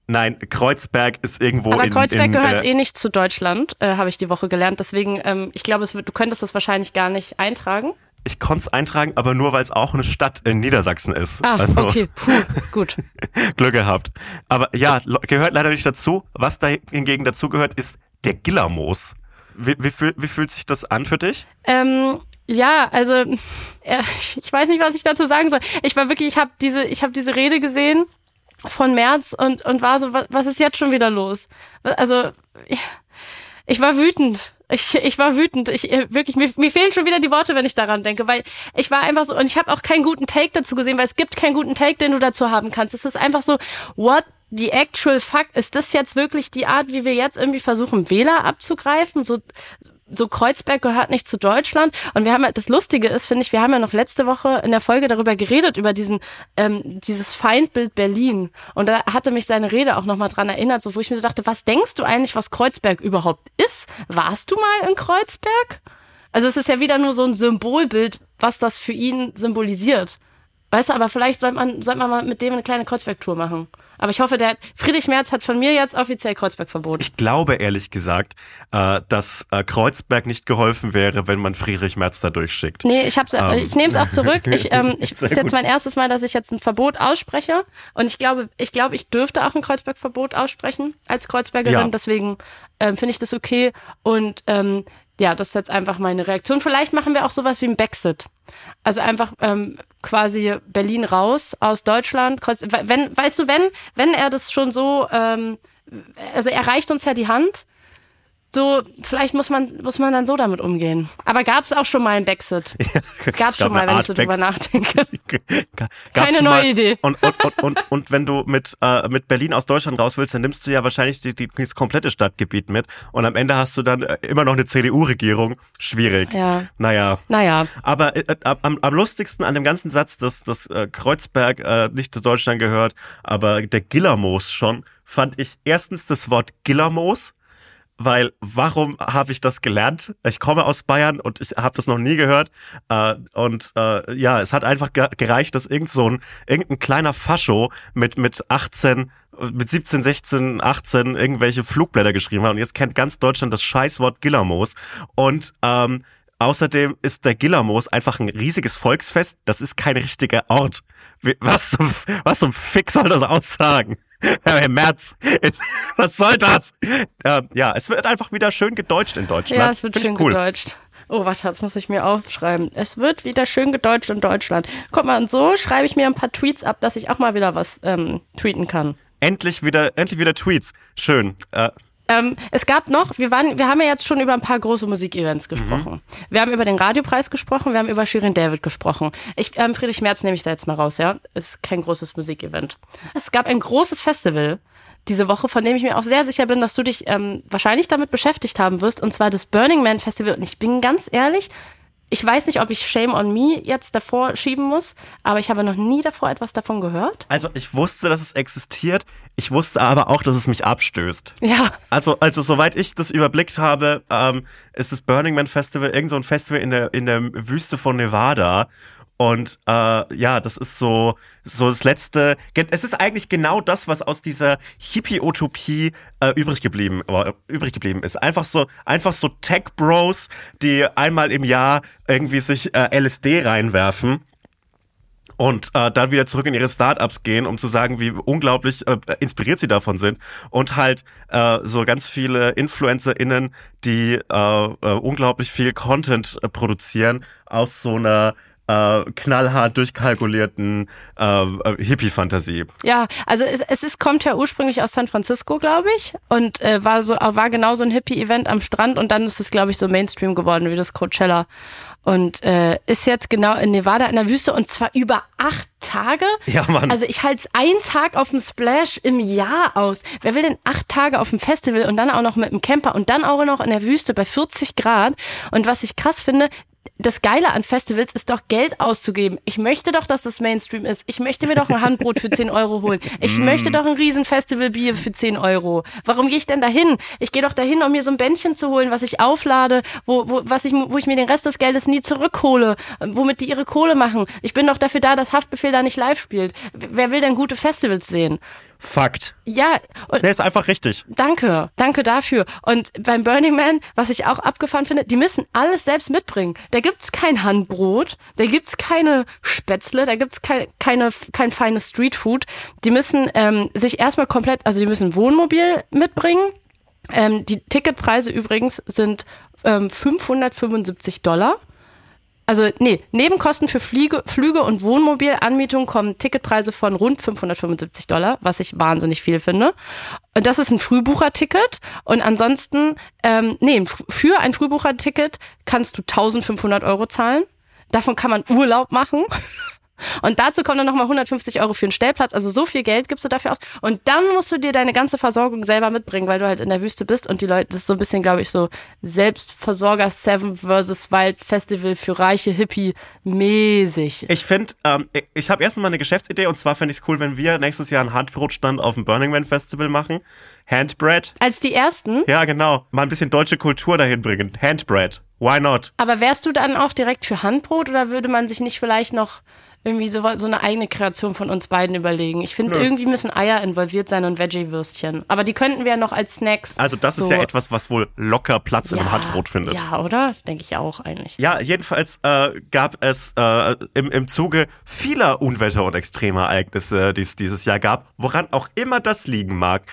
Nein, Kreuzberg ist irgendwo Aber in, Kreuzberg in, gehört äh, eh nicht zu Deutschland, äh, habe ich die Woche gelernt. Deswegen, ähm, ich glaube, es du könntest das wahrscheinlich gar nicht eintragen. Ich konnte es eintragen, aber nur, weil es auch eine Stadt in Niedersachsen ist. Ah, also okay, puh, gut. Glück gehabt. Aber ja, gehört leider nicht dazu. Was da hingegen dazu gehört, ist der Gillermoos. Wie, wie, wie fühlt sich das an für dich? Ähm, ja, also äh, ich weiß nicht, was ich dazu sagen soll. Ich war wirklich, ich habe diese, ich habe diese Rede gesehen von März und und war so, was, was ist jetzt schon wieder los? Also ich, ich war wütend. Ich, ich war wütend. Ich äh, wirklich mir, mir fehlen schon wieder die Worte, wenn ich daran denke, weil ich war einfach so und ich habe auch keinen guten Take dazu gesehen, weil es gibt keinen guten Take, den du dazu haben kannst. Es ist einfach so, what the actual fuck? Ist das jetzt wirklich die Art, wie wir jetzt irgendwie versuchen, Wähler abzugreifen? So so Kreuzberg gehört nicht zu Deutschland. Und wir haben ja, das Lustige ist, finde ich, wir haben ja noch letzte Woche in der Folge darüber geredet, über diesen, ähm, dieses Feindbild Berlin. Und da hatte mich seine Rede auch nochmal dran erinnert, so wo ich mir so dachte, was denkst du eigentlich, was Kreuzberg überhaupt ist? Warst du mal in Kreuzberg? Also es ist ja wieder nur so ein Symbolbild, was das für ihn symbolisiert. Weißt du, aber vielleicht sollte man, sollte man mal mit dem eine kleine Kreuzberg-Tour machen. Aber ich hoffe, der Friedrich Merz hat von mir jetzt offiziell Kreuzberg verboten. Ich glaube ehrlich gesagt, äh, dass äh, Kreuzberg nicht geholfen wäre, wenn man Friedrich Merz da durchschickt. Nee, ich hab's, ich nehme es auch zurück. Ich, ähm, ich ist jetzt mein erstes Mal, dass ich jetzt ein Verbot ausspreche. Und ich glaube, ich glaube, ich dürfte auch ein Kreuzberg-Verbot aussprechen als Kreuzbergerin. Ja. Deswegen ähm, finde ich das okay. Und ähm, ja, das ist jetzt einfach meine Reaktion. Vielleicht machen wir auch sowas wie ein Brexit. Also einfach ähm, quasi Berlin raus aus Deutschland. Wenn, weißt du, wenn, wenn er das schon so, ähm, also er reicht uns ja die Hand. So, vielleicht muss man, muss man dann so damit umgehen. Aber gab es auch schon mal ein Brexit? Gab es gab schon mal, wenn ich Art so drüber nachdenke. Gab's Keine neue mal- Idee. Und, und, und, und, und wenn du mit, äh, mit Berlin aus Deutschland raus willst, dann nimmst du ja wahrscheinlich die, die, das komplette Stadtgebiet mit. Und am Ende hast du dann äh, immer noch eine CDU-Regierung. Schwierig. Ja. Naja. Naja, Aber äh, am, am lustigsten an dem ganzen Satz, dass, dass äh, Kreuzberg äh, nicht zu Deutschland gehört, aber der Gillermoos schon, fand ich erstens das Wort Gillermoos, weil warum habe ich das gelernt? Ich komme aus Bayern und ich habe das noch nie gehört. Äh, und äh, ja, es hat einfach ge gereicht, dass irgend so ein, irgendein kleiner Fascho mit, mit 18 mit 17, 16, 18 irgendwelche Flugblätter geschrieben hat und jetzt kennt ganz Deutschland das Scheißwort Gillermoos und ähm, Außerdem ist der Gillermoos einfach ein riesiges Volksfest. Das ist kein richtiger Ort. Was zum, was zum Fick soll das aussagen? Herr Merz, ist, was soll das? Ähm, ja, es wird einfach wieder schön gedeutscht in Deutschland. ja, es wird Find schön cool. gedeutscht. Oh, warte, das muss ich mir aufschreiben. Es wird wieder schön gedeutscht in Deutschland. Guck mal, und so schreibe ich mir ein paar Tweets ab, dass ich auch mal wieder was ähm, tweeten kann. Endlich wieder, endlich wieder Tweets. Schön. Äh, Ähm, es gab noch, wir waren, wir haben ja jetzt schon über ein paar große Musikevents gesprochen. Wir haben über den Radiopreis gesprochen, wir haben über Shirin David gesprochen. Ich, ähm, Friedrich Merz nehme ich da jetzt mal raus, ja. Ist kein großes Musikevent. Es gab ein großes Festival diese Woche, von dem ich mir auch sehr sicher bin, dass du dich ähm, wahrscheinlich damit beschäftigt haben wirst, und zwar das Burning Man Festival. Und ich bin ganz ehrlich, ich weiß nicht, ob ich Shame on Me jetzt davor schieben muss, aber ich habe noch nie davor etwas davon gehört. also ich wusste, dass es existiert. Ich wusste aber auch, dass es mich abstößt. Ja. Also, also soweit ich das überblickt habe, ähm, ist das Burning Man Festival irgend so ein Festival in der, in der Wüste von Nevada. Und äh, ja, das ist so, so das letzte. Es ist eigentlich genau das, was aus dieser Hippie-Utopie äh, übrig geblieben, äh, übrig geblieben ist. Einfach so, einfach so Tech-Bros, die einmal im Jahr irgendwie sich äh, LSD reinwerfen und äh, dann wieder zurück in ihre Startups gehen, um zu sagen, wie unglaublich äh, inspiriert sie davon sind und halt äh, so ganz viele InfluencerInnen, die äh, äh, unglaublich viel Content äh, produzieren aus so einer äh, knallhart durchkalkulierten äh, äh, Hippie-Fantasie. Ja, also es, es ist, kommt ja ursprünglich aus San Francisco, glaube ich, und äh, war so war genau so ein Hippie-Event am Strand und dann ist es, glaube ich, so Mainstream geworden wie das Coachella und äh, ist jetzt genau in Nevada in der Wüste und zwar über acht Tage. Ja, Mann. Also ich halte einen Tag auf dem Splash im Jahr aus. Wer will denn acht Tage auf dem Festival und dann auch noch mit dem Camper und dann auch noch in der Wüste bei 40 Grad? Und was ich krass finde, das Geile an Festivals ist doch Geld auszugeben. Ich möchte doch, dass das Mainstream ist. Ich möchte mir doch ein Handbrot für 10 Euro holen. Ich Mm. möchte doch ein riesen Festivalbier für 10 Euro. Warum gehe ich denn dahin? Ich gehe doch dahin, um mir so ein Bändchen zu holen, was ich auflade, wo, wo, was ich, wo ich mir den Rest des Geldes nie zurückhole, womit die ihre Kohle machen. Ich bin doch dafür da, dass Haftbefehl da nicht live spielt. Wer will denn gute Festivals sehen? Fakt. Ja, und Der ist einfach richtig. Danke, danke dafür. Und beim Burning Man, was ich auch abgefahren finde, die müssen alles selbst mitbringen. Da gibt's kein Handbrot, da gibt's keine Spätzle, da gibt's kein, keine, kein feines Streetfood. Die müssen ähm, sich erstmal komplett, also die müssen Wohnmobil mitbringen. Ähm, die Ticketpreise übrigens sind ähm, 575 Dollar. Also, nee, Nebenkosten für Fliege, Flüge und Wohnmobilanmietung kommen Ticketpreise von rund 575 Dollar, was ich wahnsinnig viel finde. Und das ist ein Frühbucherticket. Und ansonsten, ähm, nee, für ein Frühbucherticket kannst du 1500 Euro zahlen. Davon kann man Urlaub machen. Und dazu kommen dann nochmal 150 Euro für einen Stellplatz. Also so viel Geld gibst du dafür aus. Und dann musst du dir deine ganze Versorgung selber mitbringen, weil du halt in der Wüste bist und die Leute, das ist so ein bisschen, glaube ich, so Selbstversorger Seven versus Wild Festival für reiche Hippie mäßig. Ich finde, ähm, ich- habe erst mal eine Geschäftsidee und zwar fände ich es cool, wenn wir nächstes Jahr einen Handbrotstand auf dem Burning Man Festival machen. Handbread. Als die ersten. Ja, genau. Mal ein bisschen deutsche Kultur dahin bringen. Handbread. Why not? Aber wärst du dann auch direkt für Handbrot oder würde man sich nicht vielleicht noch irgendwie so, so eine eigene Kreation von uns beiden überlegen? Ich finde, irgendwie müssen Eier involviert sein und Veggie-Würstchen. Aber die könnten wir ja noch als Snacks. Also das ist so- ja etwas, was wohl locker Platz in einem Handbrot findet. Ja, oder? Denke ich auch eigentlich. Ja, jedenfalls äh, gab es äh, im, im Zuge vieler Unwetter und Extremereignisse, die es dieses Jahr gab, woran auch immer das liegen mag,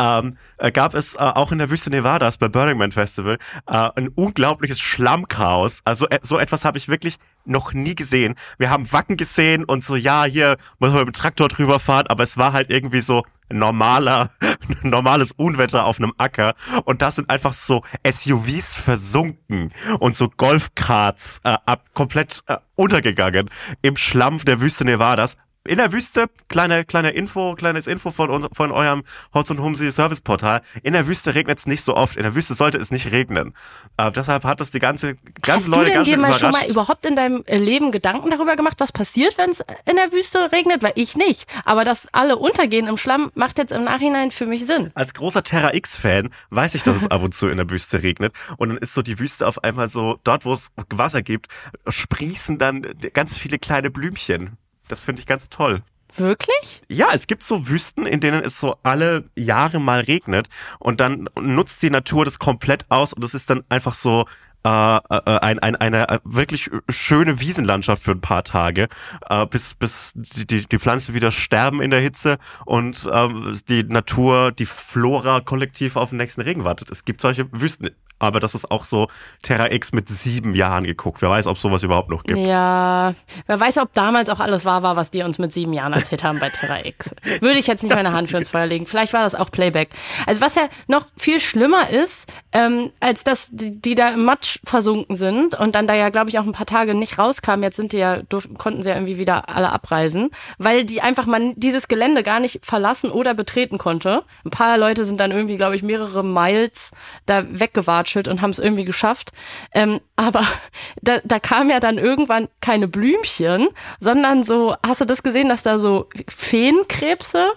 ähm, äh, gab es äh, auch in der Wüste Nevadas bei Burning Man Festival äh, ein unglaubliches Schlammchaos. Also äh, so etwas habe ich wirklich noch nie gesehen. Wir haben Wacken gesehen und so, ja, hier muss man mit dem Traktor drüber fahren, aber es war halt irgendwie so normaler, normales Unwetter auf einem Acker und da sind einfach so SUVs versunken und so Golfkarts äh, ab, komplett äh, untergegangen im Schlamm der Wüste Nevadas. In der Wüste, kleine, kleine Info, kleines Info von, uns, von eurem Hotz und Humsi Service Portal. In der Wüste regnet es nicht so oft. In der Wüste sollte es nicht regnen. Äh, deshalb hat das die ganze, ganze Hast Leute du denn ganz dir mal schon mal überhaupt in deinem äh, Leben Gedanken darüber gemacht, was passiert, wenn es in der Wüste regnet? Weil ich nicht. Aber dass alle untergehen im Schlamm, macht jetzt im Nachhinein für mich Sinn. als großer Terra X-Fan weiß ich, dass es ab und zu in der Wüste regnet. Und dann ist so die Wüste auf einmal so, dort wo es Wasser gibt, sprießen dann ganz viele kleine Blümchen. Das finde ich ganz toll. Wirklich? Ja, es gibt so Wüsten, in denen es so alle Jahre mal regnet und dann nutzt die Natur das komplett aus und es ist dann einfach so äh, äh, ein, ein, eine äh, wirklich schöne Wiesenlandschaft für ein paar Tage, äh, bis, bis die, die, die Pflanzen wieder sterben in der Hitze und ähm, die Natur, die Flora kollektiv auf den nächsten Regen wartet. Es gibt solche Wüsten, aber das ist auch so Terra X mit sieben Jahren geguckt. Wer weiß, ob sowas überhaupt noch gibt. Ja, wer weiß, ob damals auch alles wahr war, was die uns mit sieben Jahren Hit haben bei Terra X. Würde ich jetzt nicht meine Hand für ins Feuer legen. Vielleicht war das auch Playback. Also was ja noch viel schlimmer ist, ähm, als dass die, die da im Matsch versunken sind und dann da ja, glaube ich, auch ein paar Tage nicht rauskamen. Jetzt sind die ja, durften, konnten sie ja irgendwie wieder alle abreisen, weil die einfach man dieses Gelände gar nicht verlassen oder betreten konnte. Ein paar Leute sind dann irgendwie, glaube ich, mehrere Miles da weggewatscht und haben es irgendwie geschafft. Ähm, aber da, da kam ja dann irgendwann keine Blümchen, sondern so, hast du das gesehen, dass da so Feenkrebse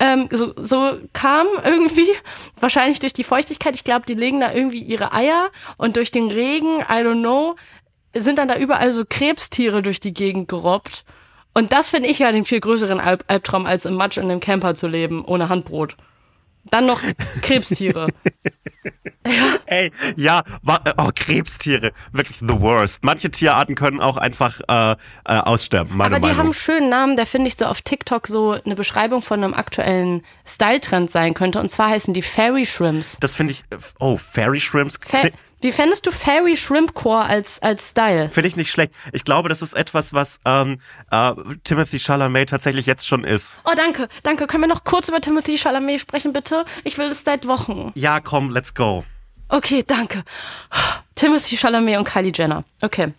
ähm, so, so kam irgendwie, wahrscheinlich durch die Feuchtigkeit. Ich glaube, die legen da irgendwie ihre Eier und durch den Regen, I don't know, sind dann da überall so Krebstiere durch die Gegend gerobbt. Und das finde ich ja den viel größeren Alb Albtraum, als im Matsch in einem Camper zu leben, ohne Handbrot. Dann noch Krebstiere. Ey, ja, oh, Krebstiere, wirklich the worst. Manche Tierarten können auch einfach äh, äh, aussterben, meine Aber die haben Meinung. einen schönen Namen, der finde ich so auf TikTok so eine Beschreibung von einem aktuellen Style-Trend sein könnte. Und zwar heißen die Fairy Shrimps. Das finde ich, oh, Fairy Shrimps, Fa Wie fändest du Fairy Shrimp Core als, als Style? finde ich nicht schlecht. Ich glaube, das ist etwas, was ähm, äh, Timothy Chalamet tatsächlich jetzt schon ist. Oh, danke, danke. Können wir noch kurz über Timothy Chalamet sprechen, bitte? Ich will das seit Wochen. Ja, komm, let's go. Okay, danke. Timothy Chalamet und Kylie Jenner. Okay.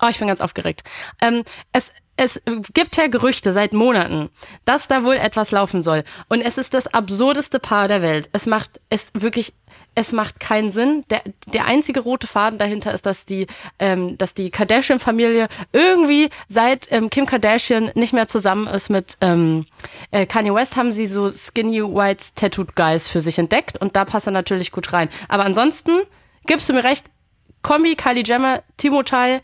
Oh, ich bin ganz aufgeregt. Ähm, es, es gibt ja Gerüchte seit Monaten, dass da wohl etwas laufen soll. Und es ist das absurdeste Paar der Welt. Es macht es wirklich, es macht keinen Sinn. Der, der einzige rote Faden dahinter ist, dass die, ähm, dass die Kardashian-Familie irgendwie seit ähm, Kim Kardashian nicht mehr zusammen ist mit ähm, äh, Kanye West, haben sie so Skinny Whites Tattooed Guys für sich entdeckt und da passt er natürlich gut rein. Aber ansonsten gibst du mir recht, Kombi, Kylie Jenner, Timothy,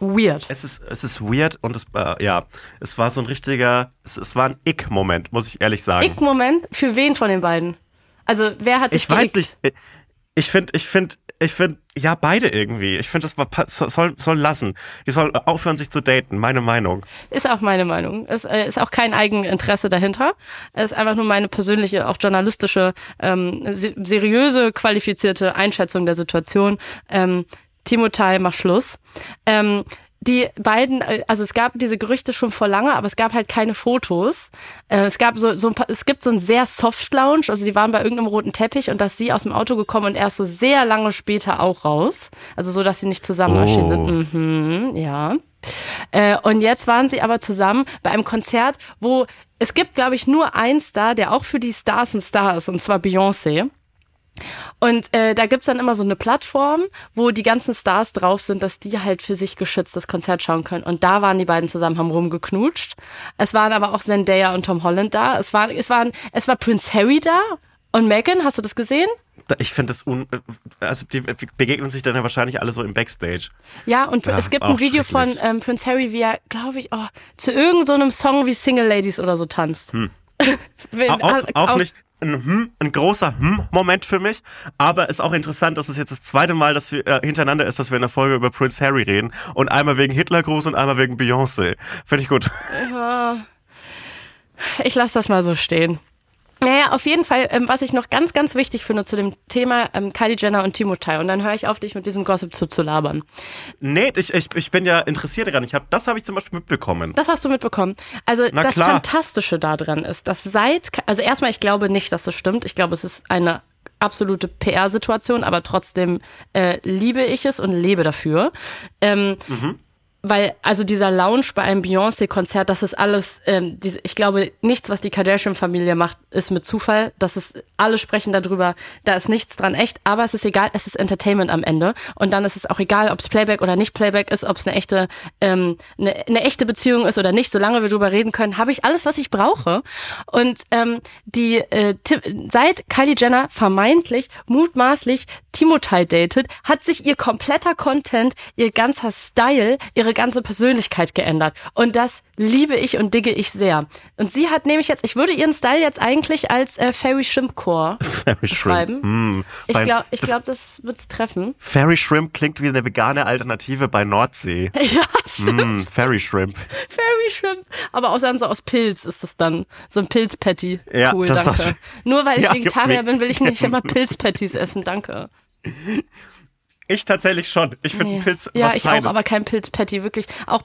weird. Es ist, es ist weird und es, äh, ja, es war so ein richtiger, es, es war ein Ick-Moment, muss ich ehrlich sagen. Ick-Moment für wen von den beiden? Also wer hat dich ich weiß nicht. Ich finde, ich finde, ich finde, ja, beide irgendwie. Ich finde, das soll, soll lassen. Die sollen aufhören, sich zu daten. Meine Meinung. Ist auch meine Meinung. Es äh, ist auch kein Eigeninteresse dahinter. Es ist einfach nur meine persönliche, auch journalistische, ähm, se seriöse, qualifizierte Einschätzung der Situation. Ähm, Timothy, mach Schluss. Ähm, die beiden, äh, also es gab diese Gerüchte schon vor lange, aber es gab halt keine Fotos. Äh, es gab so, so ein paar, es gibt so ein sehr Soft Lounge, also die waren bei irgendeinem roten Teppich und da ist sie aus dem Auto gekommen und erst so sehr lange später auch raus. Also so, dass sie nicht zusammen erschienen sind. Mhm, ja. Äh, und jetzt waren sie aber zusammen bei einem Konzert, wo es gibt, glaube ich, nur einen Star, der auch für die Stars ein Star ist, und zwar Beyoncé. Und äh, da gibt's dann immer so eine Plattform, wo die ganzen Stars drauf sind, dass die halt für sich geschützt das Konzert schauen können. Und da waren die beiden zusammen, haben rumgeknutscht. Es waren aber auch Zendaya und Tom Holland da. Es waren, es waren, es war Prince Harry da und Meghan. Hast du das gesehen? Ich finde es un, also die begegnen sich dann ja wahrscheinlich alle so im Backstage. Ja, und Ja, es gibt auch ein Video von ähm, Prince Harry, wie er, glaube ich, oh, zu irgendeinem Song wie Single Ladies oder so tanzt. Hm. Au- Auch, auch nicht ein, hm, ein großer Hm-Moment für mich, aber ist auch interessant, dass es jetzt das zweite Mal, dass wir äh, hintereinander ist, dass wir in der Folge über Prince Harry reden und einmal wegen Hitlergruß und einmal wegen Beyoncé. Finde ich gut. Ich lasse das mal so stehen. Naja, auf jeden Fall, ähm, was ich noch ganz, ganz wichtig finde zu dem Thema ähm, Kylie Jenner und Timothy. Und dann höre ich auf, dich mit diesem Gossip zuzulabern. Nee, ich, ich, ich bin ja interessiert daran. Ich hab, das habe ich zum Beispiel mitbekommen. Das hast du mitbekommen. Also Na das klar. Fantastische daran ist, dass seit, also erstmal, ich glaube nicht, dass das stimmt. Ich glaube, es ist eine absolute PR-Situation, aber trotzdem äh, liebe ich es und lebe dafür. Ähm, Weil, also dieser Lounge bei einem Beyoncé-Konzert, das ist alles, ähm, diese, ich glaube, nichts, was die Kardashian-Familie macht, ist mit Zufall. Das ist, alle sprechen darüber, da ist nichts dran echt, aber es ist egal, es ist Entertainment am Ende. Und dann ist es auch egal, ob es Playback oder nicht Playback ist, ob es eine echte, ähm, eine, eine echte Beziehung ist oder nicht. Solange wir drüber reden können, habe ich alles, was ich brauche. Und ähm, die äh, seit Kylie Jenner vermeintlich, mutmaßlich Timothy datet, hat sich ihr kompletter Content, ihr ganzer Style, ihre ganze Persönlichkeit geändert. Und das liebe ich und digge ich sehr. Und sie hat nämlich jetzt, ich würde ihren Style jetzt eigentlich als äh, Fairy Shrimp Core Fairy beschreiben. Mm, Ich glaube, ich das- glaub, das wird's treffen. Fairy Shrimp klingt wie eine vegane Alternative bei Nordsee. Ja, stimmt. Mm, Fairy Shrimp. Fairy Shrimp. Aber auch dann so aus Pilz ist das dann. So ein Pilzpatty. Ja, cool, das danke. Nur weil ich Ja, Vegetarier bin, will ich nicht immer Pilzpatties essen, danke. Ich tatsächlich schon. Ich finde Nee. Pilz ja, was ich Feines. auch, aber kein Pilzpatty, wirklich. Auch,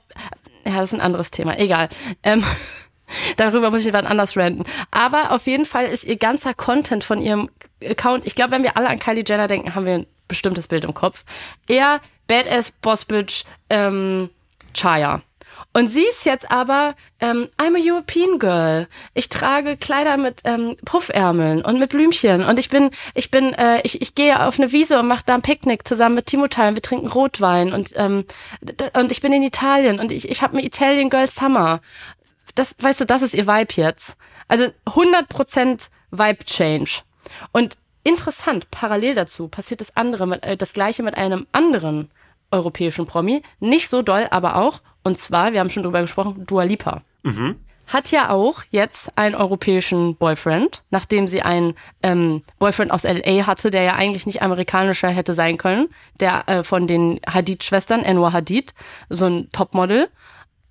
ja, das ist ein anderes Thema. Egal. Ähm, darüber muss ich wann anders ranten. Aber auf jeden Fall ist ihr ganzer Content von ihrem Account, ich glaube, wenn wir alle an Kylie Jenner denken, haben wir ein bestimmtes Bild im Kopf. Eher Badass Boss Bitch ähm, Chaya. Und sie ist jetzt aber, ähm, I'm a European Girl. Ich trage Kleider mit ähm, Puffärmeln und mit Blümchen. Und ich bin, ich bin, äh, ich, ich gehe auf eine Wiese und mache da ein Picknick zusammen mit Timothée und wir trinken Rotwein. Und, ähm, und ich bin in Italien und ich, ich habe einen Italian Girl Summer. Das, weißt du, das ist ihr Vibe jetzt. Also 100% Vibe Change. Und interessant, parallel dazu passiert das andere, mit, äh, das gleiche mit einem anderen europäischen Promi. Nicht so doll, aber auch. Und zwar, wir haben schon drüber gesprochen, Dua Lipa. hat ja auch jetzt einen europäischen Boyfriend, nachdem sie einen ähm, Boyfriend aus LA hatte, der ja eigentlich nicht amerikanischer hätte sein können, der äh, von den Hadid-Schwestern, Enwar Hadid, so ein Topmodel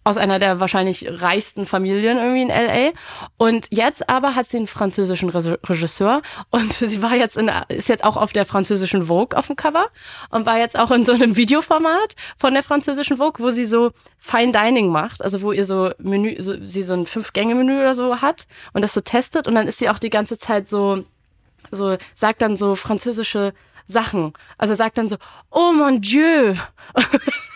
aus einer der wahrscheinlich reichsten Familien irgendwie in LA. Und jetzt aber hat sie einen französischen Re Regisseur und sie war jetzt in, ist jetzt auch auf der französischen Vogue auf dem Cover und war jetzt auch in so einem Videoformat von der französischen Vogue, wo sie so Fine Dining macht, also wo ihr so Menü, so, sie so ein Fünf-Gänge-Menü oder so hat und das so testet und dann ist sie auch die ganze Zeit so, so, sagt dann so französische Sachen. Also sagt dann so, oh mon Dieu.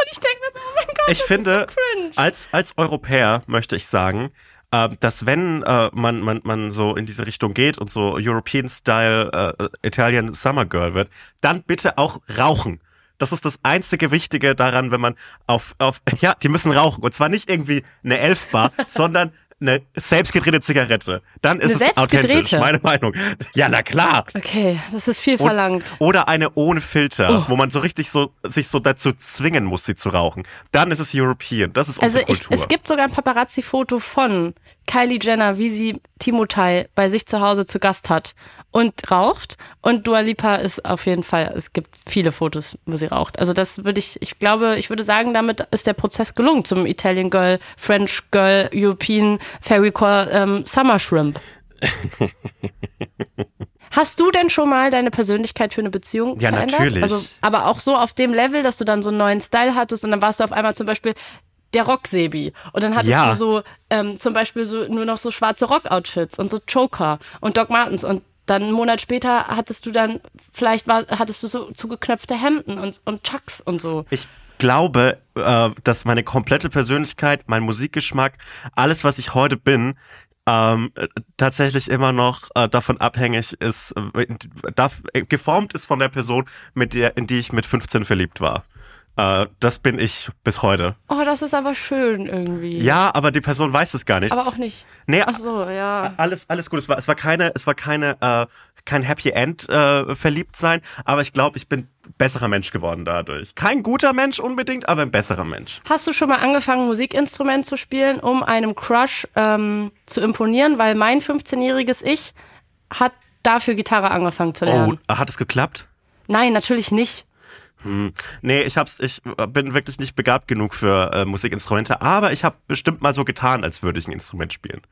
Und ich denke mir so, oh mein Gott, Ich das finde, ist so cringe. als, als Europäer möchte ich sagen, äh, dass wenn äh, man, man, man so in diese Richtung geht und so European-Style äh, Italian Summer Girl wird, dann bitte auch rauchen. Das ist das einzige Wichtige daran, wenn man auf, auf, ja, die müssen rauchen. Und zwar nicht irgendwie eine Elfbar, sondern eine selbstgedrehte Zigarette. Dann ist Eine es authentisch, meine Meinung. Ja, na klar. Okay, das ist viel Und- verlangt. Oder eine ohne Filter, Oh. wo man so richtig so sich so dazu zwingen muss, sie zu rauchen. Dann ist es European. Das ist Also unsere ich, Kultur. es gibt sogar ein Paparazzi-Foto von Kylie Jenner, wie sie Timotei bei sich zu Hause zu Gast hat und raucht. Und Dua Lipa ist auf jeden Fall, es gibt viele Fotos, wo sie raucht. Also das würde ich, ich glaube, ich würde sagen, damit ist der Prozess gelungen zum Italian Girl, French Girl, European Fairy Core ähm, Summer Shrimp. Hast du denn schon mal deine Persönlichkeit für eine Beziehung Ja, verändert? natürlich. Also, aber auch so auf dem Level, dass du dann so einen neuen Style hattest und dann warst du auf einmal zum Beispiel der Rocksebi. Und dann hattest Ja. du so ähm, zum Beispiel so nur noch so schwarze Rock-Outfits und so Choker und Doc Martens und dann einen Monat später hattest du dann, vielleicht war, hattest du so zugeknöpfte Hemden und, und Chucks und so. Ich glaube, äh, dass meine komplette Persönlichkeit, mein Musikgeschmack, alles, was ich heute bin, ähm, äh, tatsächlich immer noch äh, davon abhängig ist, äh, äh, geformt ist von der Person, mit der, in die ich mit 15 verliebt war. Äh, das bin ich bis heute. Oh, das ist aber schön irgendwie. Ja, aber die Person weiß es gar nicht. Aber auch nicht. Nee, Ach so, ja. alles, alles gut. Es war, es war keine, es war keine, äh, kein Happy End äh, verliebt sein, aber ich glaube, ich bin besserer Mensch geworden dadurch. Kein guter Mensch unbedingt, aber ein besserer Mensch. Hast du schon mal angefangen, Musikinstrument zu spielen, um einem Crush ähm, zu imponieren? Weil mein 15-jähriges Ich hat dafür Gitarre angefangen zu Oh, lernen. hat es geklappt? Nein, natürlich nicht. Nee, ich hab's, ich bin wirklich nicht begabt genug für äh, Musikinstrumente, aber ich habe bestimmt mal so getan, als würde ich ein Instrument spielen.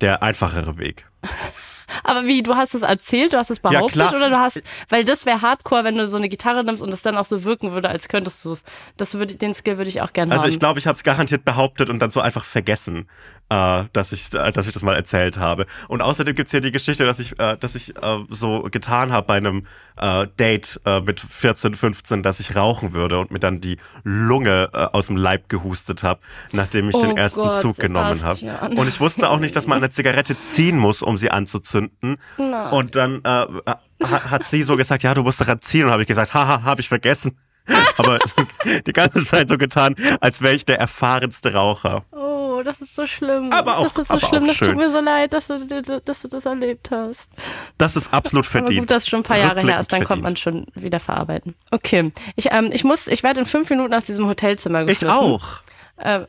Der einfachere Weg. Aber wie, du hast es erzählt, du hast es behauptet klar. oder du hast, weil das wäre Hardcore, wenn du so eine Gitarre nimmst und es dann auch so wirken würde, als könntest du es. Das würde, den Skill würde ich auch gerne Also haben. ich glaube, ich habe es garantiert behauptet und dann so einfach vergessen, äh, dass ich, äh, dass ich das mal erzählt habe. Und außerdem gibt's hier die Geschichte, dass ich, äh, dass ich äh, so getan habe bei einem äh, Date äh, mit 14, 15, dass ich rauchen würde und mir dann die Lunge aus dem Leib gehustet habe, nachdem ich Oh den ersten Gott, Zug genommen habe. Und ich wusste auch nicht, dass man eine Zigarette ziehen muss, um sie anzuzünden. Und dann äh, ha- hat sie so gesagt, ja, du musst daran ziehen. Und habe ich gesagt, haha, habe ich vergessen. Aber die ganze Zeit so getan, als wäre ich der erfahrenste Raucher. oh, das ist so schlimm. Aber auch- das ist so aber schlimm, das schön. tut mir so leid, dass du, dass du das erlebt hast. Das ist absolut Aber verdient. gut, dass es schon ein paar Jahre her ist, dann Rückblickend kommt man schon wieder verarbeiten. Okay, ich, ähm, ich muss, ich werde in fünf Minuten aus diesem Hotelzimmer Ich geschmissen. auch. Äh,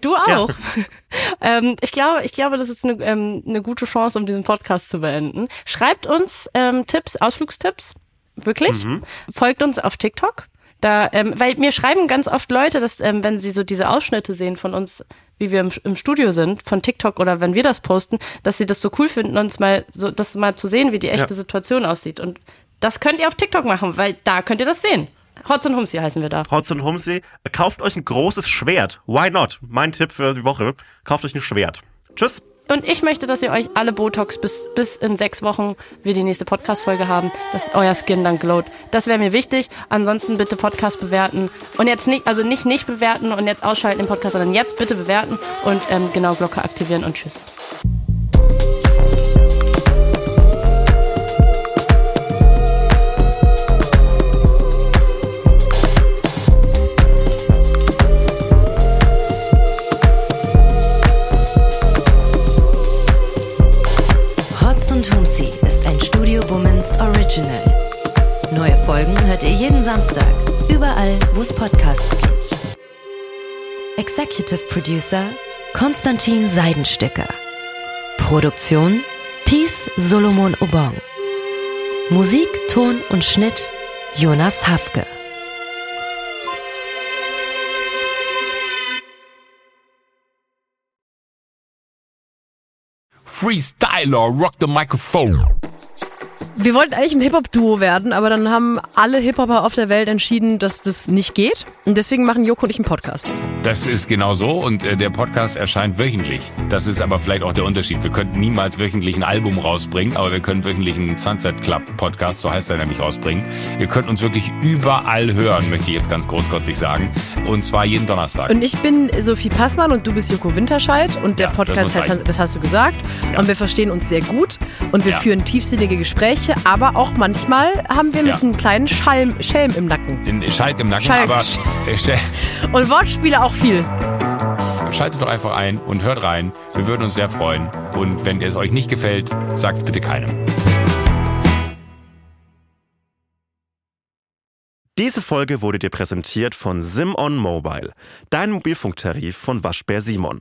du auch. ähm, ich glaube, ich glaube, das ist eine, ähm, eine gute Chance, um diesen Podcast zu beenden. Schreibt uns ähm, Tipps, Ausflugstipps, wirklich. Mhm. Folgt uns auf TikTok. Da, ähm, weil mir schreiben ganz oft Leute, dass ähm, wenn sie so diese Ausschnitte sehen von uns, wie wir im, im Studio sind, von TikTok oder wenn wir das posten, dass sie das so cool finden, uns mal so das mal zu sehen, wie die echte Ja. Situation aussieht. Und das könnt ihr auf TikTok machen, weil da könnt ihr das sehen. Hotz und Humsi heißen wir da. Hotz und Humsee, kauft euch ein großes Schwert. Why not? Mein Tipp für die Woche. Kauft euch ein Schwert. Tschüss. Und ich möchte, dass ihr euch alle Botox bis, bis in sechs Wochen wir die nächste Podcast-Folge haben, dass euer Skin dann glowt. Das wäre mir wichtig. Ansonsten bitte Podcast bewerten. Und jetzt nicht, also nicht nicht bewerten und jetzt ausschalten im Podcast, sondern jetzt bitte bewerten und ähm, genau Glocke aktivieren und tschüss. Original. Neue Folgen hört ihr jeden Samstag, überall, wo es Podcasts gibt. Executive Producer Konstantin Seidenstücker. Produktion Peace Solomon Obong. Musik, Ton und Schnitt Jonas Hafke. Freestyler, rock the microphone. Wir wollten eigentlich ein Hip-Hop-Duo werden, aber dann haben alle Hip-Hopper auf der Welt entschieden, dass das nicht geht. Und deswegen machen Joko und ich einen Podcast. Das ist genau so und äh, der Podcast erscheint wöchentlich. Das ist aber vielleicht auch der Unterschied. Wir könnten niemals wöchentlich ein Album rausbringen, aber wir können wöchentlich einen Sunset Club Podcast, so heißt er nämlich, rausbringen. Ihr könnt uns wirklich überall hören, möchte ich jetzt ganz großkotzig sagen. Und zwar jeden Donnerstag. Und ich bin Sophie Passmann und du bist Joko Winterscheid und der Ja, das Podcast muss heißt, das hast du gesagt. Ja. Und wir verstehen uns sehr gut und wir Ja. führen tiefsinnige Gespräche, aber auch manchmal haben wir Ja. mit einem kleinen Schalm, Schelm im Nacken. in Schalk im Nacken, Schalk. aber äh, sch- Und Wortspiele auch viel. schaltet doch einfach ein und hört rein. Wir würden uns sehr freuen. Und wenn es euch nicht gefällt, sagt es bitte keinem. Diese Folge wurde dir präsentiert von Simon Mobile, dein Mobilfunktarif von Waschbär Simon.